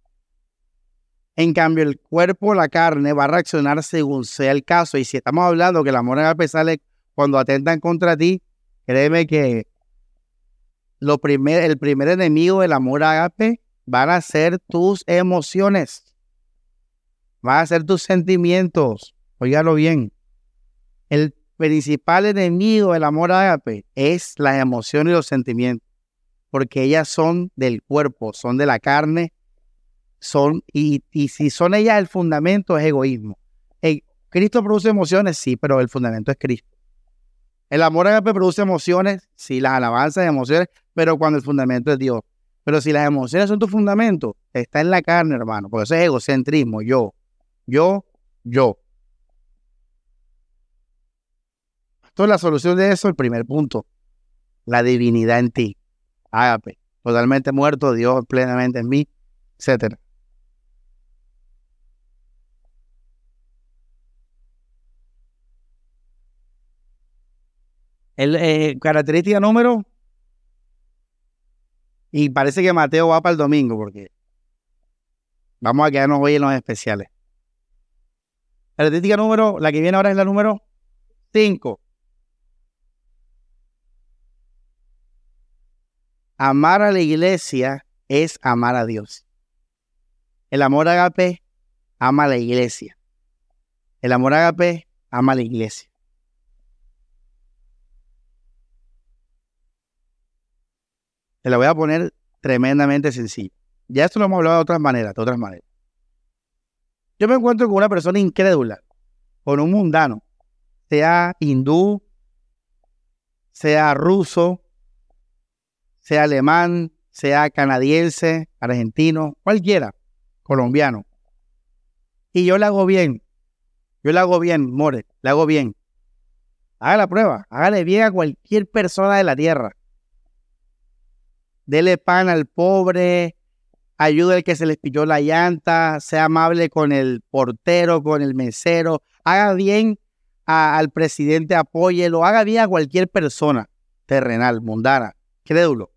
En cambio, el cuerpo, la carne, va a reaccionar según sea el caso. Y si estamos hablando que el amor a pesar cuando atentan contra ti, créeme que lo primer, el primer enemigo del amor agape van a ser tus emociones. Van a ser tus sentimientos. Óigalo bien. El principal enemigo del amor agape es las emociones y los sentimientos. Porque ellas son del cuerpo, son de la carne, son, y, y si son ellas el fundamento es egoísmo. Cristo produce emociones, sí, pero el fundamento es Cristo. El amor agape produce emociones, sí, las alabanzas emociones, pero cuando el fundamento es Dios. Pero si las emociones son tu fundamento, está en la carne, hermano, porque eso es egocentrismo, yo, yo, yo. Entonces, la solución de eso, el primer punto, la divinidad en ti. Ágape, totalmente muerto, Dios plenamente en mí, etcétera. El, eh, característica número. Y parece que Mateo va para el domingo porque vamos a quedarnos hoy en los especiales. Característica número, la que viene ahora es la número 5. Amar a la iglesia es amar a Dios. El amor agape ama a la iglesia. El amor agape ama a la iglesia. Te la voy a poner tremendamente sencillo. Ya esto lo hemos hablado de otras maneras, de otras maneras. Yo me encuentro con una persona incrédula, con un mundano, sea hindú, sea ruso, sea alemán, sea canadiense, argentino, cualquiera, colombiano. Y yo le hago bien. Yo le hago bien, More, le hago bien. Haga la prueba, hágale bien a cualquier persona de la tierra dele pan al pobre, ayude al que se les pilló la llanta, sea amable con el portero, con el mesero, haga bien al presidente, apóyelo, haga bien a cualquier persona terrenal, mundana, crédulo,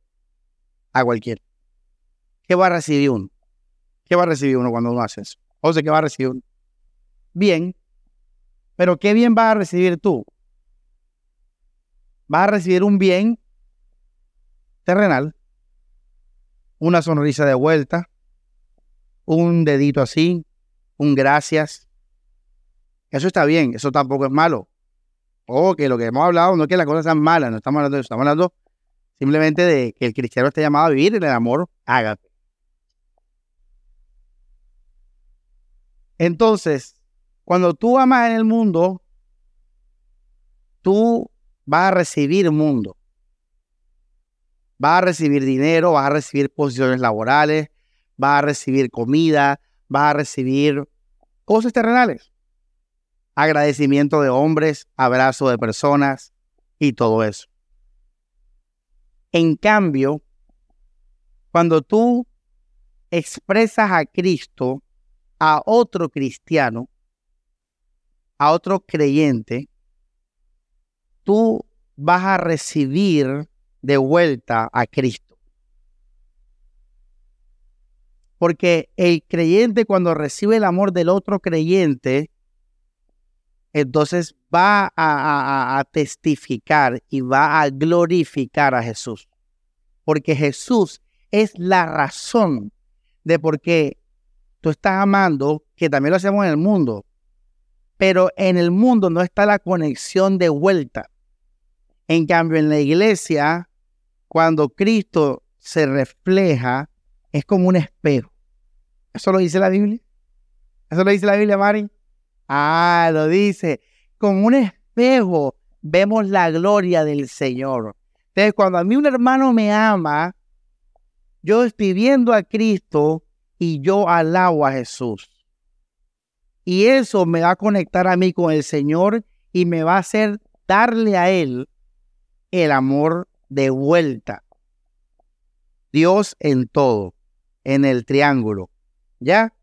a cualquier. ¿Qué va a recibir uno? ¿Qué va a recibir uno cuando uno hace eso? O sea, ¿qué va a recibir uno? Bien, pero ¿qué bien vas a recibir tú? Vas a recibir un bien terrenal, una sonrisa de vuelta, un dedito así, un gracias. Eso está bien, eso tampoco es malo. O que lo que hemos hablado no es que las cosas sean malas, no estamos hablando de eso, estamos hablando simplemente de que el cristiano esté llamado a vivir en el amor hágate. Entonces, cuando tú amas en el mundo, tú vas a recibir mundo vas a recibir dinero, vas a recibir posiciones laborales, vas a recibir comida, vas a recibir cosas terrenales. Agradecimiento de hombres, abrazo de personas y todo eso. En cambio, cuando tú expresas a Cristo a otro cristiano, a otro creyente, tú vas a recibir de vuelta a Cristo. Porque el creyente cuando recibe el amor del otro creyente, entonces va a, testificar y va a glorificar a Jesús. Porque Jesús es la razón de por qué tú estás amando, que también lo hacemos en el mundo, pero en el mundo no está la conexión de vuelta. En cambio, en la iglesia cuando Cristo se refleja, es como un espejo. ¿Eso lo dice la Biblia? ¿Eso lo dice la Biblia, Mari? Ah, lo dice. Como un espejo vemos la gloria del Señor. Entonces, cuando a mí un hermano me ama, yo estoy viendo a Cristo y yo alabo a Jesús. Y eso me va a conectar a mí con el Señor y me va a hacer darle a Él el amor de vuelta. Dios en todo, en el triángulo. ¿Ya?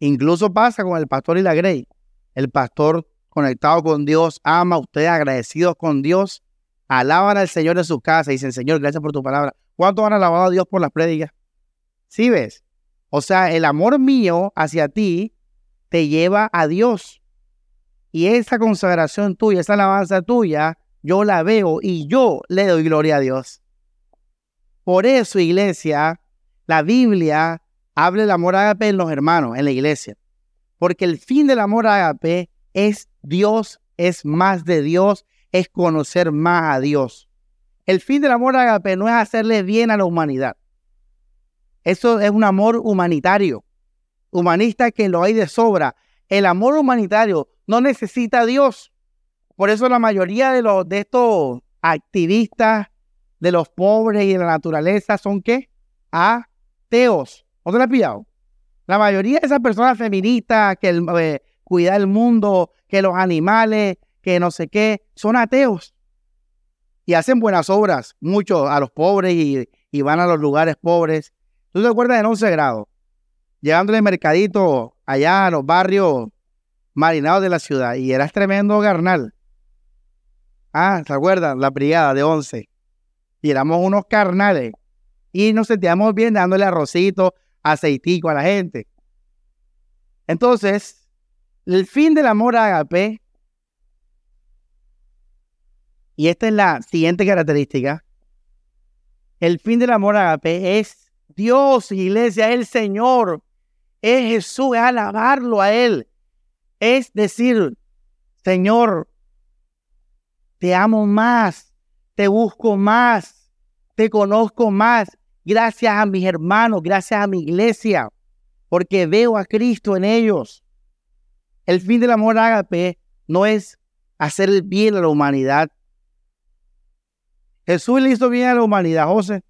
Incluso pasa con el pastor y la Grey. El pastor conectado con Dios, ama, ustedes agradecidos con Dios, alaban al Señor en su casa y dicen, Señor, gracias por tu palabra. ¿Cuánto han alabado a Dios por las prédicas? ¿Sí ves? O sea, el amor mío hacia ti te lleva a Dios. Y esa consagración tuya, esa alabanza tuya, yo la veo y yo le doy gloria a Dios. Por eso, iglesia, la Biblia habla del amor ágape en los hermanos, en la iglesia. Porque el fin del amor ágape es Dios, es más de Dios, es conocer más a Dios. El fin del amor ágape no es hacerle bien a la humanidad. Eso es un amor humanitario, humanista que lo hay de sobra. El amor humanitario no necesita a Dios. Por eso la mayoría de, los, de estos activistas de los pobres y de la naturaleza son qué? Ateos. ¿No te lo has pillado? La mayoría de esas personas feministas que eh, cuidar el mundo, que los animales, que no sé qué, son ateos. Y hacen buenas obras, muchos a los pobres y, van a los lugares pobres. ¿Tú te acuerdas en 11 grados? Llegando al mercadito allá a los barrios marinados de la ciudad y eras tremendo garnal. Ah, ¿se acuerdan? La brigada de 11. Y éramos unos carnales. Y nos sentíamos bien dándole arrocito, aceitico a la gente. Entonces, el fin del amor a Agape, y esta es la siguiente característica, el fin del amor a Agape es Dios, iglesia, el Señor, es Jesús, es alabarlo a Él, es decir, Señor, te amo más, te busco más, te conozco más, gracias a mis hermanos, gracias a mi iglesia, porque veo a Cristo en ellos. El fin del amor ágape no es hacer el bien a la humanidad. Jesús le hizo bien a la humanidad, José.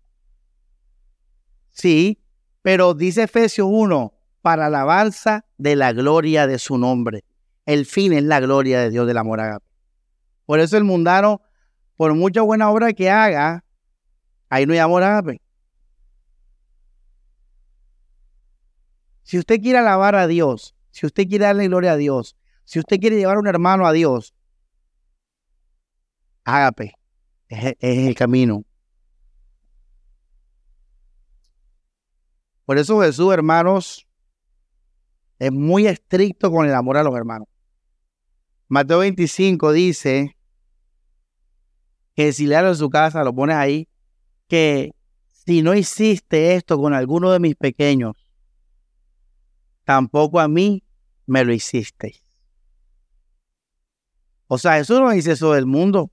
Sí, pero dice Efesios 1, para alabanza de la gloria de su nombre. El fin es la gloria de Dios del amor ágape. Por eso el mundano, por mucha buena obra que haga, ahí no hay amor ágape. Si usted quiere alabar a Dios, si usted quiere darle gloria a Dios, si usted quiere llevar a un hermano a Dios, ágape, es el camino. Por eso Jesús, hermanos, es muy estricto con el amor a los hermanos. Mateo 25 dice, que si le en su casa, lo pones ahí, que si no hiciste esto con alguno de mis pequeños, tampoco a mí me lo hiciste. O sea, eso no dice eso del mundo.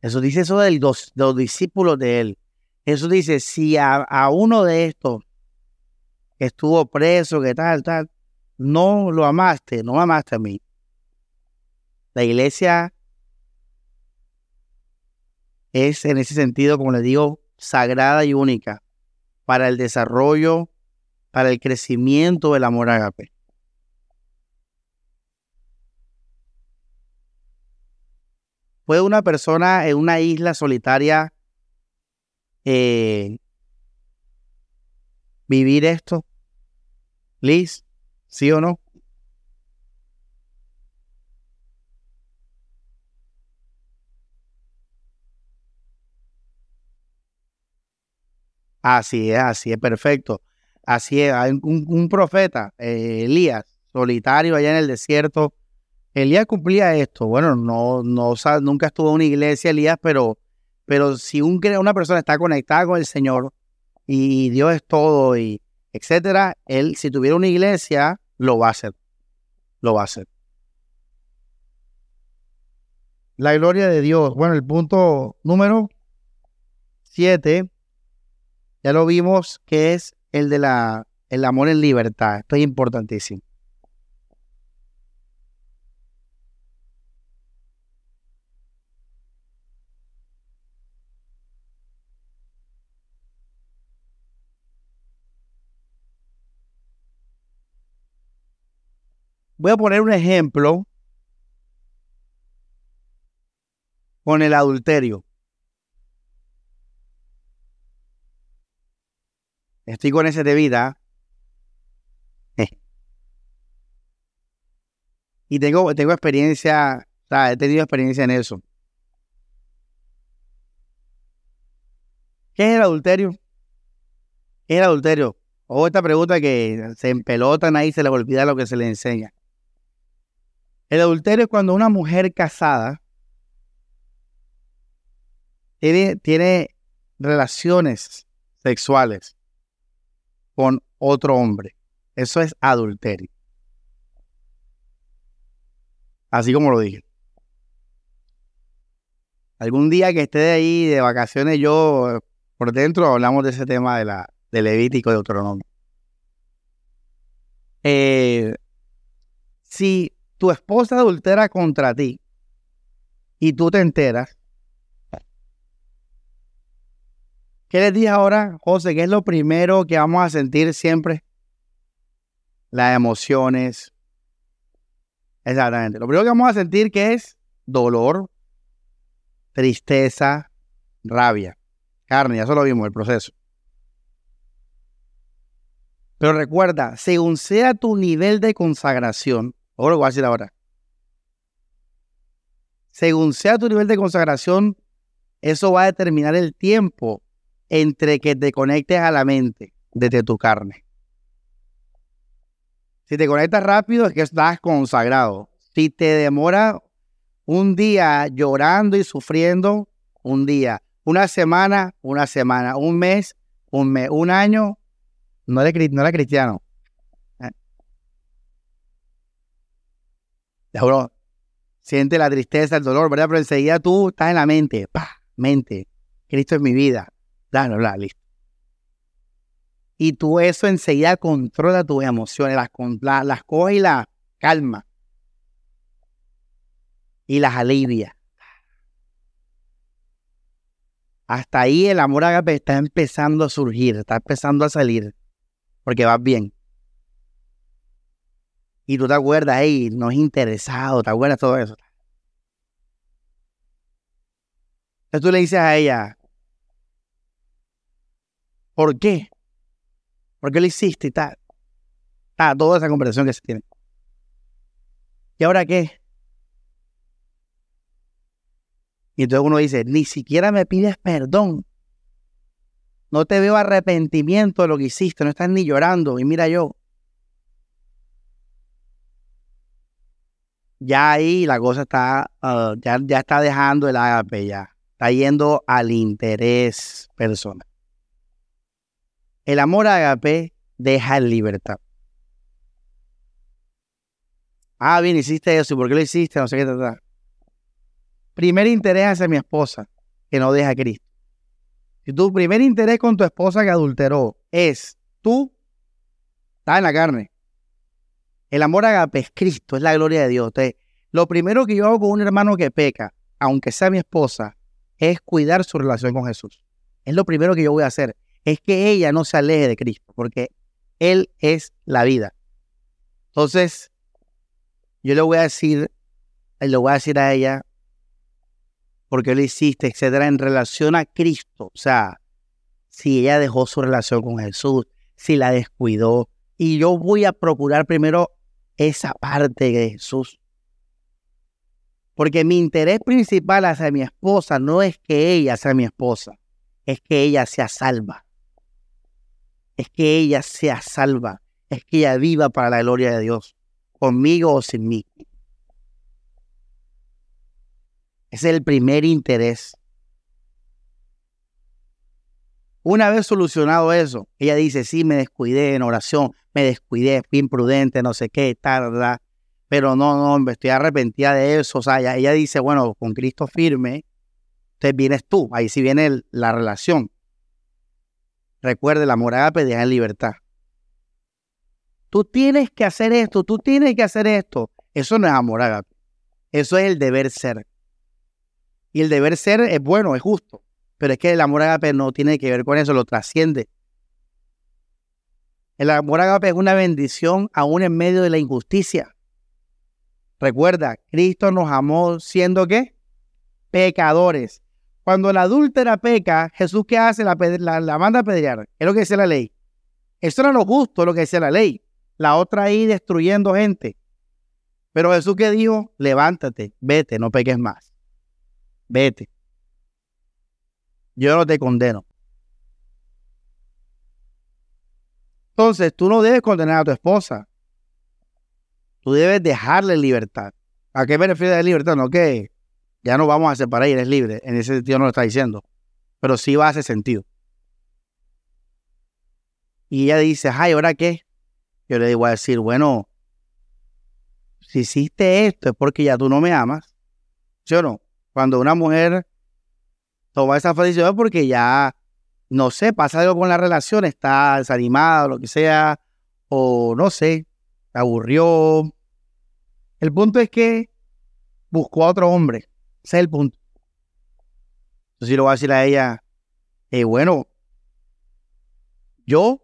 Eso dice eso de los, discípulos de él. Eso dice, si a, a uno de estos que estuvo preso, que tal, tal, no lo amaste, no amaste a mí. La iglesia es en ese sentido, como les digo, sagrada y única para el desarrollo, para el crecimiento del amor agape. ¿Puede una persona en una isla solitaria eh, vivir esto? Liz, ¿sí o no? Así es, así es, perfecto. Así es, hay un, profeta, eh, Elías, solitario allá en el desierto. Elías cumplía esto. Bueno, no, no, nunca estuvo en una iglesia, Elías, pero, pero si un, una persona está conectada con el Señor y Dios es todo y etcétera, él, si tuviera una iglesia, lo va a hacer. Lo va a hacer. La gloria de Dios. Bueno, el punto número siete ya lo vimos que es el de la el amor en libertad. Esto es importantísimo. Voy a poner un ejemplo con el adulterio. estoy con ese de vida. Y tengo, tengo experiencia, o sea, he tenido experiencia en eso. ¿Qué es el adulterio? ¿Qué es el adulterio? O esta pregunta que se empelotan ahí se les olvida lo que se les enseña. El adulterio es cuando una mujer casada tiene, relaciones sexuales con otro hombre. Eso es adulterio. Así como lo dije. Algún día que esté de ahí de vacaciones, yo por dentro hablamos de ese tema de la, de Levítico de Deuteronomio. Eh, si tu esposa adultera contra ti y tú te enteras, ¿Qué les dije ahora, José? ¿Qué es lo primero que vamos a sentir siempre? Las emociones, Exactamente. Lo primero que vamos a sentir que es dolor, tristeza, rabia, carne, ya eso lo vimos, el proceso. Pero recuerda, según sea tu nivel de consagración, ahora, según sea tu nivel de consagración, eso va a determinar el tiempo entre que te conectes a la mente desde tu carne. Si te conectas rápido es que estás consagrado. Si te demora un día llorando y sufriendo, un día. Una semana, una semana. Un mes, un mes. Un año, no eres, no cristiano. Siente la tristeza, el dolor, ¿verdad? Pero enseguida tú estás en la mente. ¡Pah! Mente. Cristo es mi vida. Bla, bla, listo. Y tú eso enseguida controla tus emociones, las, las, las coge y las calma. Y las alivia. Hasta ahí el amor agape está empezando a surgir, está empezando a salir, porque vas bien. Y tú te acuerdas, hey, no es interesado, te acuerdas todo eso. Entonces tú le dices a ella, ¿por qué? ¿Por qué lo hiciste y tal? Toda esa conversación que se tiene. ¿Y ahora qué? Y entonces uno dice, ni siquiera me pides perdón. No te veo arrepentimiento de lo que hiciste, no estás ni llorando. Y mira yo. Ya ahí la cosa está, ah, ya, ya está dejando el agape ya. Está yendo al interés personal. El amor agape deja libertad. Ah, bien, hiciste eso. ¿Y por qué lo hiciste? No sé qué tal. Primer interés hacia mi esposa, que no deja a Cristo. Si tu primer interés con tu esposa que adulteró es tú, estás en la carne. El amor agape es Cristo, es la gloria de Dios. Lo primero que yo hago con un hermano que peca, aunque sea mi esposa, es cuidar su relación con Jesús. Es lo primero que yo voy a hacer. Es que ella no se aleje de Cristo, porque Él es la vida. Entonces, yo le voy a decir, le voy a decir a ella, porque lo hiciste, etcétera, en relación a Cristo. O sea, si ella dejó su relación con Jesús, si la descuidó. Y yo voy a procurar primero esa parte de Jesús. Porque mi interés principal hacia mi esposa no es que ella sea mi esposa, es que ella sea salva. Es que ella sea salva, es que ella viva para la gloria de Dios, conmigo o sin mí. Ese es el primer interés. Una vez solucionado eso, ella dice, sí, me descuidé en oración, me descuidé, fui imprudente, no sé qué, tal, pero no, no, estoy arrepentida de eso. O sea, ella, dice, bueno, con Cristo firme, entonces vienes tú, ahí sí viene la relación. Recuerde, la amor agape deja en libertad. Tú tienes que hacer esto, tú tienes que hacer esto. Eso no es amor agape. Eso es el deber ser. Y el deber ser es bueno, es justo. Pero es que el amor agape no tiene que ver con eso, lo trasciende. El amor agape es una bendición aún en medio de la injusticia. Recuerda, Cristo nos amó siendo qué? Pecadores. Cuando la adúltera peca, Jesús ¿qué hace? La, manda a pedrear. Es lo que decía la ley. Eso era lo justo, lo que decía la ley. La otra ahí destruyendo gente. Pero Jesús ¿qué dijo, levántate, vete, no peques más vete. Yo no te condeno. Entonces, tú no debes condenar a tu esposa. Tú debes dejarle libertad. ¿A qué me refiero de libertad? No que ya no vamos a separar y eres libre. En ese sentido no lo está diciendo. Pero sí va a ese sentido. Y ella dice, ay, ¿ahora qué? Yo le digo a decir, bueno, si hiciste esto es porque ya tú no me amas. ¿Sí o no? Cuando una mujer toma esa decisión porque ya, no sé, pasa algo con la relación, está desanimada lo que sea, o no sé, se aburrió. El punto es que buscó a otro hombre. Ese es el punto. Yo le voy a decir a ella, eh, bueno, yo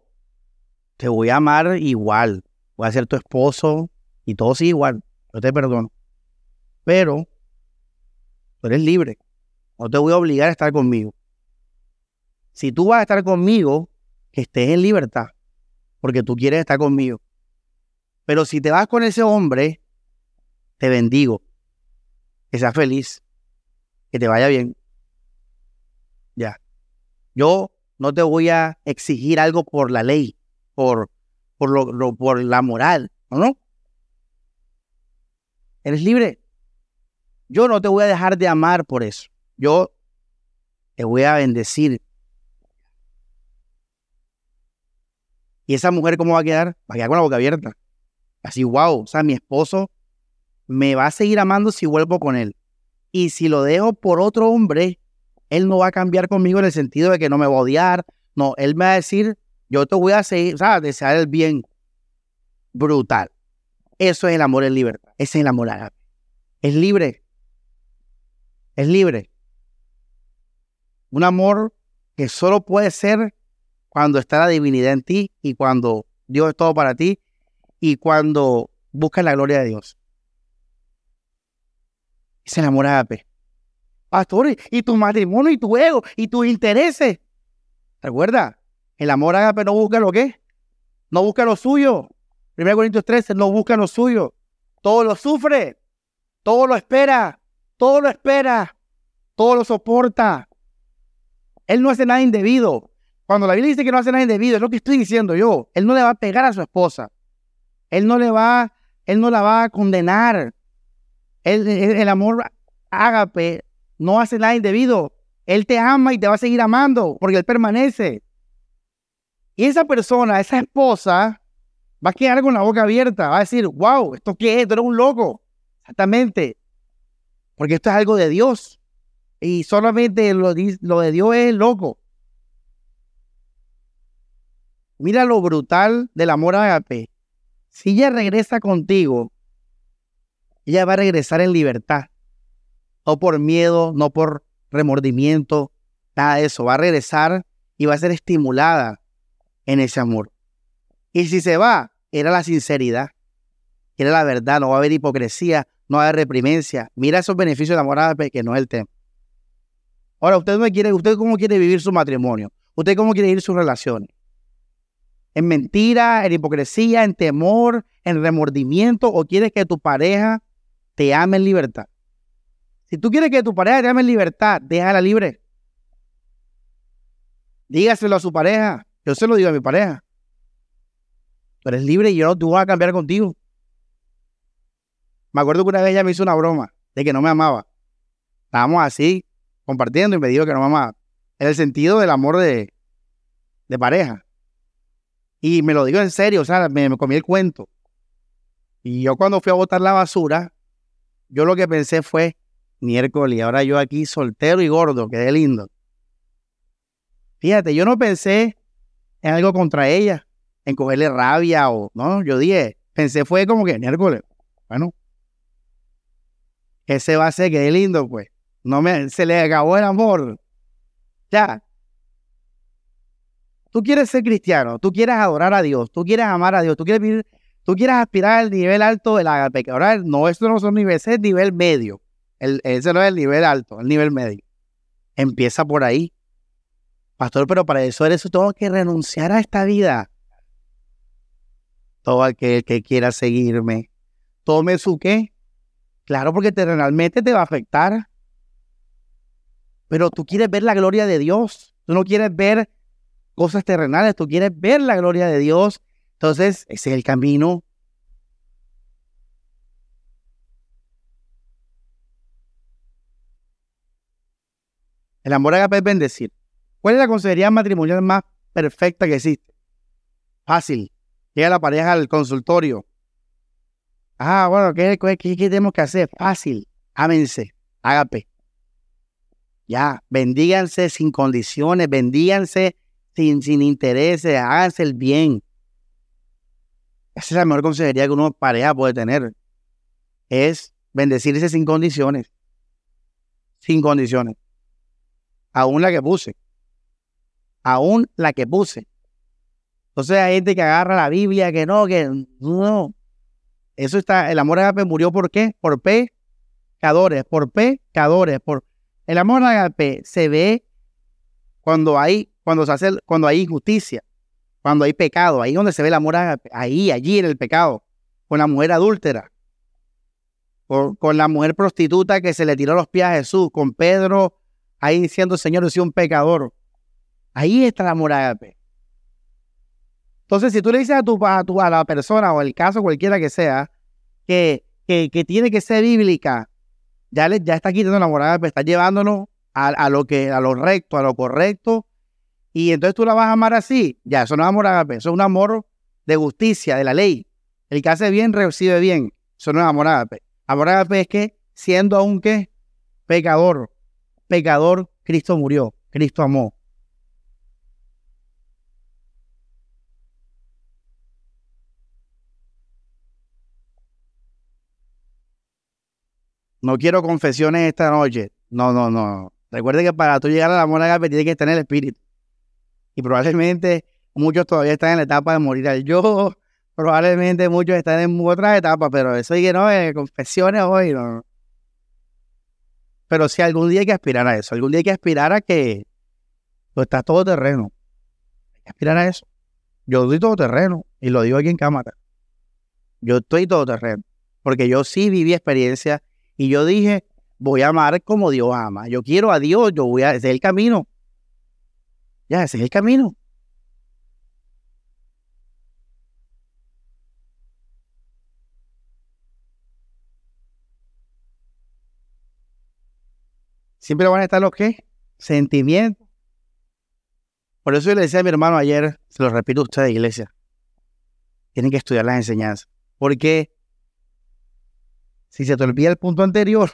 te voy a amar igual. Voy a ser tu esposo y todo sigue igual. yo te perdono. Pero tú eres libre. No te voy a obligar a estar conmigo. Si tú vas a estar conmigo, que estés en libertad, porque tú quieres estar conmigo. Pero si te vas con ese hombre, te bendigo. Que seas feliz. Que te vaya bien. Ya. Yo no te voy a exigir algo por la ley, por, por, lo, por la moral, ¿no? Eres libre. Yo no te voy a dejar de amar por eso. Yo te voy a bendecir. ¿Y esa mujer cómo va a quedar? Va a quedar con la boca abierta. Así, wow, o sea, mi esposo me va a seguir amando si vuelvo con él. Y si lo dejo por otro hombre, él no va a cambiar conmigo en el sentido de que no me va a odiar. No, él me va a decir, yo te voy a seguir, o sea, desear el bien. Brutal. Eso es el amor en libertad. Ese es el amor árabe. Es libre. Es libre. Un amor que solo puede ser cuando está la divinidad en ti y cuando Dios es todo para ti y cuando buscas la gloria de Dios. Es el amor ágape. Pastor, y tu matrimonio y tu ego y tus intereses. Recuerda, el amor ágape no busca lo que no busca lo suyo. 1 Corintios 13 no busca lo suyo. Todo lo sufre, todo lo espera, todo lo espera, todo lo soporta. Él no hace nada indebido. Cuando la Biblia dice que no hace nada indebido, es lo que estoy diciendo yo. Él no le va a pegar a su esposa. Él no le va, él no la va a condenar. el amor ágape no hace nada indebido. Él te ama y te va a seguir amando porque Él permanece. Y esa persona, esa esposa, va a quedar con la boca abierta. Va a decir, wow, ¿esto qué es? Tú eres un loco. Exactamente. Porque esto es algo de Dios. Y solamente lo, de Dios es loco. Mira lo brutal del amor a Agape. Si ella regresa contigo, ella va a regresar en libertad. No por miedo, no por remordimiento, nada de eso. Va a regresar y va a ser estimulada en ese amor. Y si se va, era la sinceridad, era la verdad, no va a haber hipocresía, no va a haber reprimencia. Mira esos beneficios de amor que no es el tema. Ahora, usted no quiere, usted cómo quiere vivir su matrimonio, usted cómo quiere vivir sus relaciones en mentira, en hipocresía, en temor, en remordimiento o quieres que tu pareja te ame en libertad? Si tú quieres que tu pareja te ame en libertad, déjala libre. Dígaselo a su pareja. Yo se lo digo a mi pareja. Tú eres libre y yo no te voy a cambiar contigo. Me acuerdo que una vez ella me hizo una broma de que no me amaba. Estábamos así, compartiendo y me dijo que no me amaba. En el sentido del amor de, de pareja. Y me lo digo en serio, o sea, me, comí el cuento. Y yo cuando fui a botar la basura, yo lo que pensé fue, miércoles, y ahora yo aquí soltero y gordo, quedé lindo. Fíjate, yo no pensé en algo contra ella, en cogerle rabia o, no, yo dije, pensé fue como que miércoles, bueno, ese va a ser, quedé lindo, pues. No me, se le acabó el amor. Ya, Tú quieres ser cristiano, tú quieres adorar a Dios, tú quieres amar a Dios, tú quieres vivir, tú quieres aspirar al nivel alto de la Ahora, no, esto no son niveles, es nivel medio. El, ese no es el nivel alto, el nivel medio. Empieza por ahí. Pastor, pero para eso eres tengo que renunciar a esta vida. Todo aquel que quiera seguirme, tome su qué. Claro, porque terrenalmente te va a afectar. Pero tú quieres ver la gloria de Dios. Tú no quieres ver cosas terrenales, tú quieres ver la gloria de Dios, entonces ese es el camino. El amor agape es bendecir. ¿Cuál es la consejería matrimonial más perfecta que existe? Fácil. Llega la pareja al consultorio. Ah, bueno, ¿qué, tenemos que hacer? Fácil. Ámense. Agape. Ya, bendíganse sin condiciones, bendíganse sin, sin intereses, háganse el bien. Esa es la mejor consejería que uno pareja puede tener. Es bendecirse sin condiciones. Sin condiciones. Aún la que puse. Aún la que puse. Entonces hay gente que agarra la Biblia, que no, que no. Eso está, el amor agape murió por qué? Por pecadores, por pecadores, por el amor agape se ve cuando hay, cuando se hace, cuando hay injusticia, cuando hay pecado, ahí donde se ve el amor agape, ahí, allí en el pecado, con la mujer adúltera, con, la mujer prostituta que se le tiró los pies a Jesús, con Pedro ahí diciendo, Señor, yo soy un pecador. Ahí está el amor agape. Entonces, si tú le dices a, tu, a la persona o el caso cualquiera que sea, que, que, tiene que ser bíblica, ya, le, ya está quitando la moral, está llevándonos a, lo que, a lo recto, a lo correcto, y entonces tú la vas a amar así, ya, eso no es amor agape, eso es un amor de justicia, de la ley. El que hace bien recibe bien, eso no es amor agape. Amor agape es que siendo aún que pecador, pecador, Cristo murió, Cristo amó. No quiero confesiones esta noche. No, no, no. Recuerde que para tú llegar a la amor agape tienes que tener el espíritu. Y probablemente muchos todavía están en la etapa de morir al yo. Probablemente muchos están en otra etapa, pero eso y que no, eh, confesiones hoy, no. Pero si algún día hay que aspirar a eso, algún día hay que aspirar a que tú estás todo terreno. Hay que aspirar a eso. Yo estoy todo terreno y lo digo aquí en cámara. Yo estoy todo terreno porque yo sí viví experiencia y yo dije, voy a amar como Dios ama. Yo quiero a Dios, yo voy a, ese es el camino. Ya, ese es el camino. Siempre van a estar los qué? Sentimientos. Por eso yo le decía a mi hermano ayer, se lo repito a ustedes, iglesia, tienen que estudiar las enseñanzas. Porque si se te olvida el punto anterior,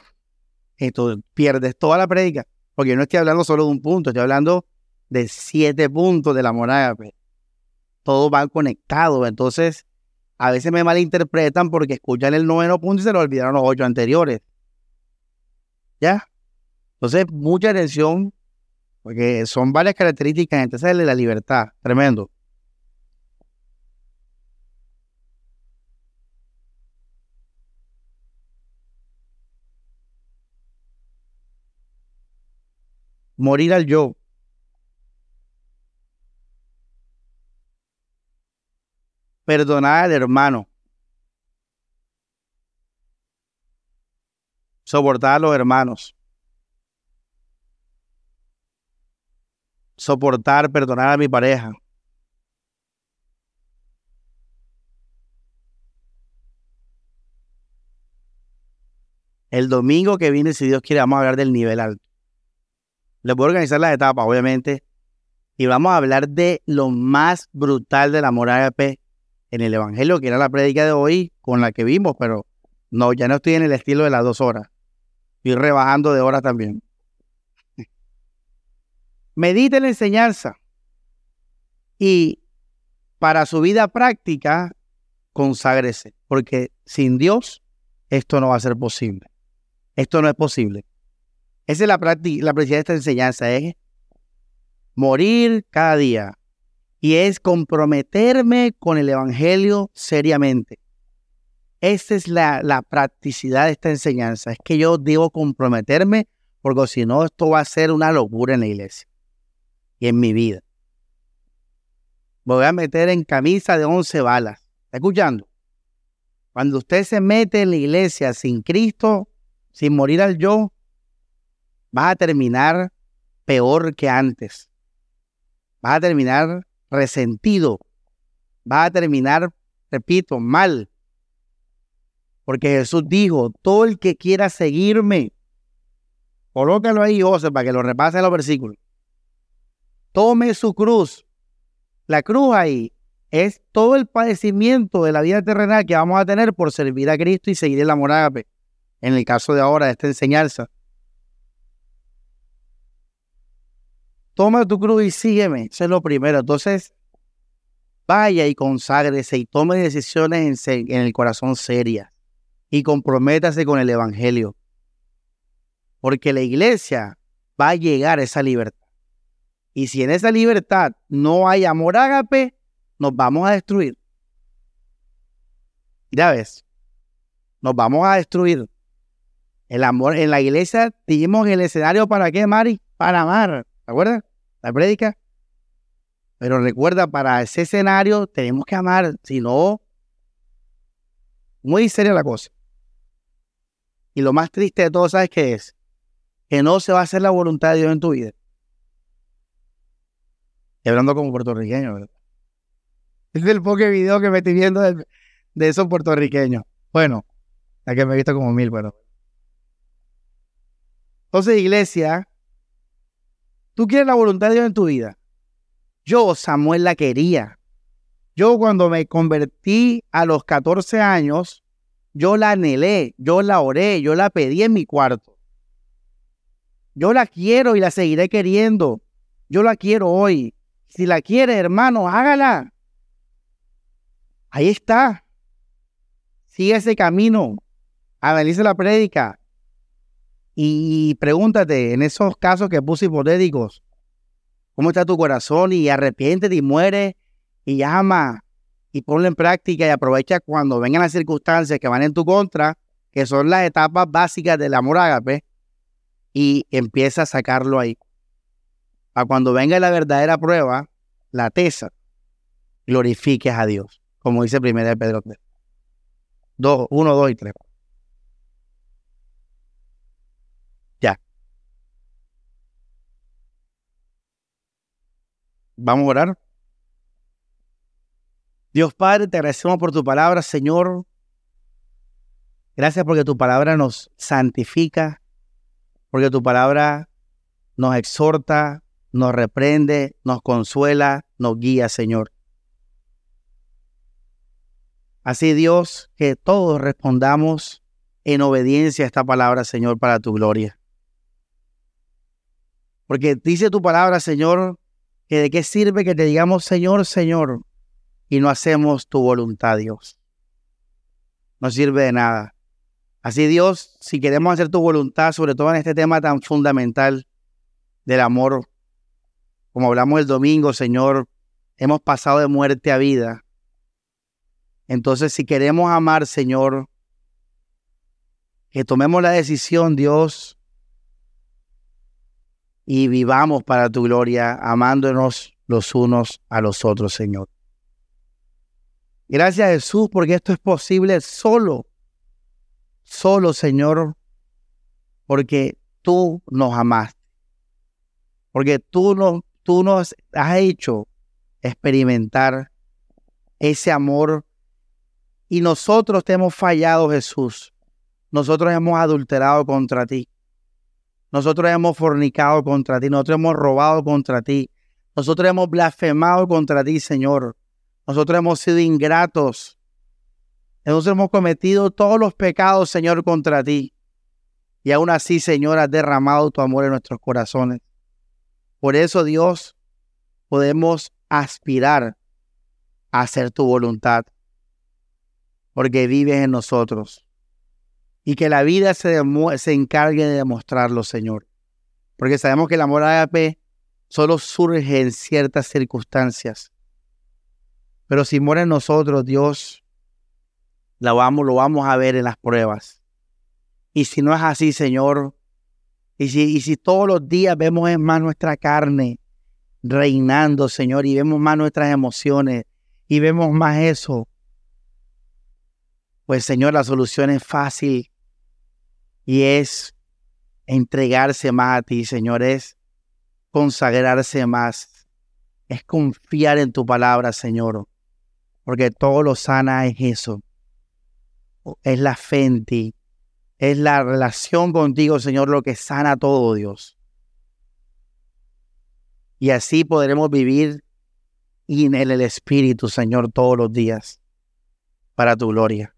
esto pierdes toda la prédica. Porque yo no estoy hablando solo de un punto, estoy hablando de siete puntos de la moral. Todos van conectados. Entonces, a veces me malinterpretan porque escuchan el noveno punto y se lo olvidaron los ocho anteriores. ¿Ya? Entonces, mucha atención, porque son varias características. Entonces, de la libertad, tremendo. Morir al yo. Perdonar al hermano. Soportar a los hermanos. Soportar, perdonar a mi pareja. El domingo que viene, si Dios quiere, vamos a hablar del nivel alto. Les voy a organizar las etapas, obviamente. Y vamos a hablar de lo más brutal del amor ágape en el Evangelio, que era la prédica de hoy con la que vimos, pero no, ya no estoy en el estilo de las dos horas. Estoy rebajando de horas también. Medite la enseñanza. Y para su vida práctica, conságrese, porque sin Dios esto no va a ser posible. Esto no es posible. Esa es la, práctica, la de esta enseñanza, es morir cada día y es comprometerme con el Evangelio seriamente. Esa es la, la practicidad de esta enseñanza, es que yo debo comprometerme porque si no esto va a ser una locura en la iglesia y en mi vida. Me voy a meter en camisa de once balas. ¿Está escuchando? Cuando usted se mete en la iglesia sin Cristo, sin morir al yo, vas a terminar peor que antes. Vas a terminar resentido. Vas a terminar, repito, mal. Porque Jesús dijo, todo el que quiera seguirme, colócalo ahí, José, para que lo repase los versículos. Tome su cruz. La cruz ahí es todo el padecimiento de la vida terrenal que vamos a tener por servir a Cristo y seguir el amor ágape. En el caso de ahora, de esta enseñanza. Toma tu cruz y sígueme. Eso es lo primero. Entonces, vaya y conságrese y tome decisiones en, el corazón serias y comprométase con el Evangelio. Porque la iglesia va a llegar a esa libertad. Y si en esa libertad no hay amor ágape, nos vamos a destruir. Ya ves, nos vamos a destruir. El amor en la iglesia dijimos el escenario para qué, Mari? Para amar. ¿Te acuerdas? La prédica. Pero recuerda, para ese escenario tenemos que amar, si no, muy seria la cosa. Y lo más triste de todo, ¿sabes qué es? Que no se va a hacer la voluntad de Dios en tu vida. Y hablando como puertorriqueño, ¿verdad? Es el poco video que me estoy viendo de, de esos puertorriqueños. Bueno, la que me he visto como mil, pero. Entonces, iglesia, tú quieres la voluntad de Dios en tu vida. Yo, Samuel, la quería. Yo cuando me convertí a los 14 años, yo la anhelé, yo la oré, yo la pedí en mi cuarto. Yo la quiero y la seguiré queriendo. Yo la quiero hoy. Si la quiere, hermano, hágala. Ahí está. Sigue ese camino. Analice la prédica. Y, pregúntate, en esos casos que puse hipotéticos, ¿cómo está tu corazón? Y arrepiéntete y muere y llama y ponlo en práctica y aprovecha cuando vengan las circunstancias que van en tu contra, que son las etapas básicas del amor ágape, y empieza a sacarlo ahí. A cuando venga la verdadera prueba, la tesa, glorifiques a Dios, como dice primera de Pedro 3. 2, 1, 2 y 3. Vamos a orar. Dios Padre, te agradecemos por tu palabra, Señor. Gracias porque tu palabra nos santifica, porque tu palabra nos exhorta, nos reprende, nos consuela, nos guía, Señor. Así Dios, que todos respondamos en obediencia a esta palabra, Señor, para tu gloria. Porque dice tu palabra, Señor, que de qué sirve que te digamos, Señor, Señor, y no hacemos tu voluntad, Dios. No sirve de nada. Así, Dios, si queremos hacer tu voluntad, sobre todo en este tema tan fundamental del amor, como hablamos el domingo, Señor, hemos pasado de muerte a vida. Entonces, si queremos amar, Señor, que tomemos la decisión, Dios, y vivamos para tu gloria, amándonos los unos a los otros, Señor. Gracias Jesús, porque esto es posible solo, solo, Señor, porque tú nos amaste, porque tú nos, tú nos has hecho experimentar ese amor y nosotros te hemos fallado, Jesús. Nosotros hemos adulterado contra ti. Nosotros hemos fornicado contra ti. Nosotros hemos robado contra ti. Nosotros hemos blasfemado contra ti, Señor. Nosotros hemos sido ingratos. Nosotros hemos cometido todos los pecados, Señor, contra ti. Y aún así, Señor, has derramado tu amor en nuestros corazones. Por eso, Dios, podemos aspirar a hacer tu voluntad porque vives en nosotros. Y que la vida se, se encargue de demostrarlo, Señor. Porque sabemos que el amor ágape solo surge en ciertas circunstancias. Pero si muere en nosotros, Dios, lo vamos, lo vamos a ver en las pruebas. Y si no es así, Señor, y si, y si todos los días vemos más nuestra carne reinando, Señor, y vemos más nuestras emociones, y vemos más eso, pues Señor, la solución es fácil y es entregarse más a ti, Señor, es consagrarse más, es confiar en tu palabra, Señor, porque todo lo sana es eso, es la fe en ti, es la relación contigo, Señor, lo que sana todo, Dios. Y así podremos vivir en el Espíritu, Señor, todos los días, para tu gloria.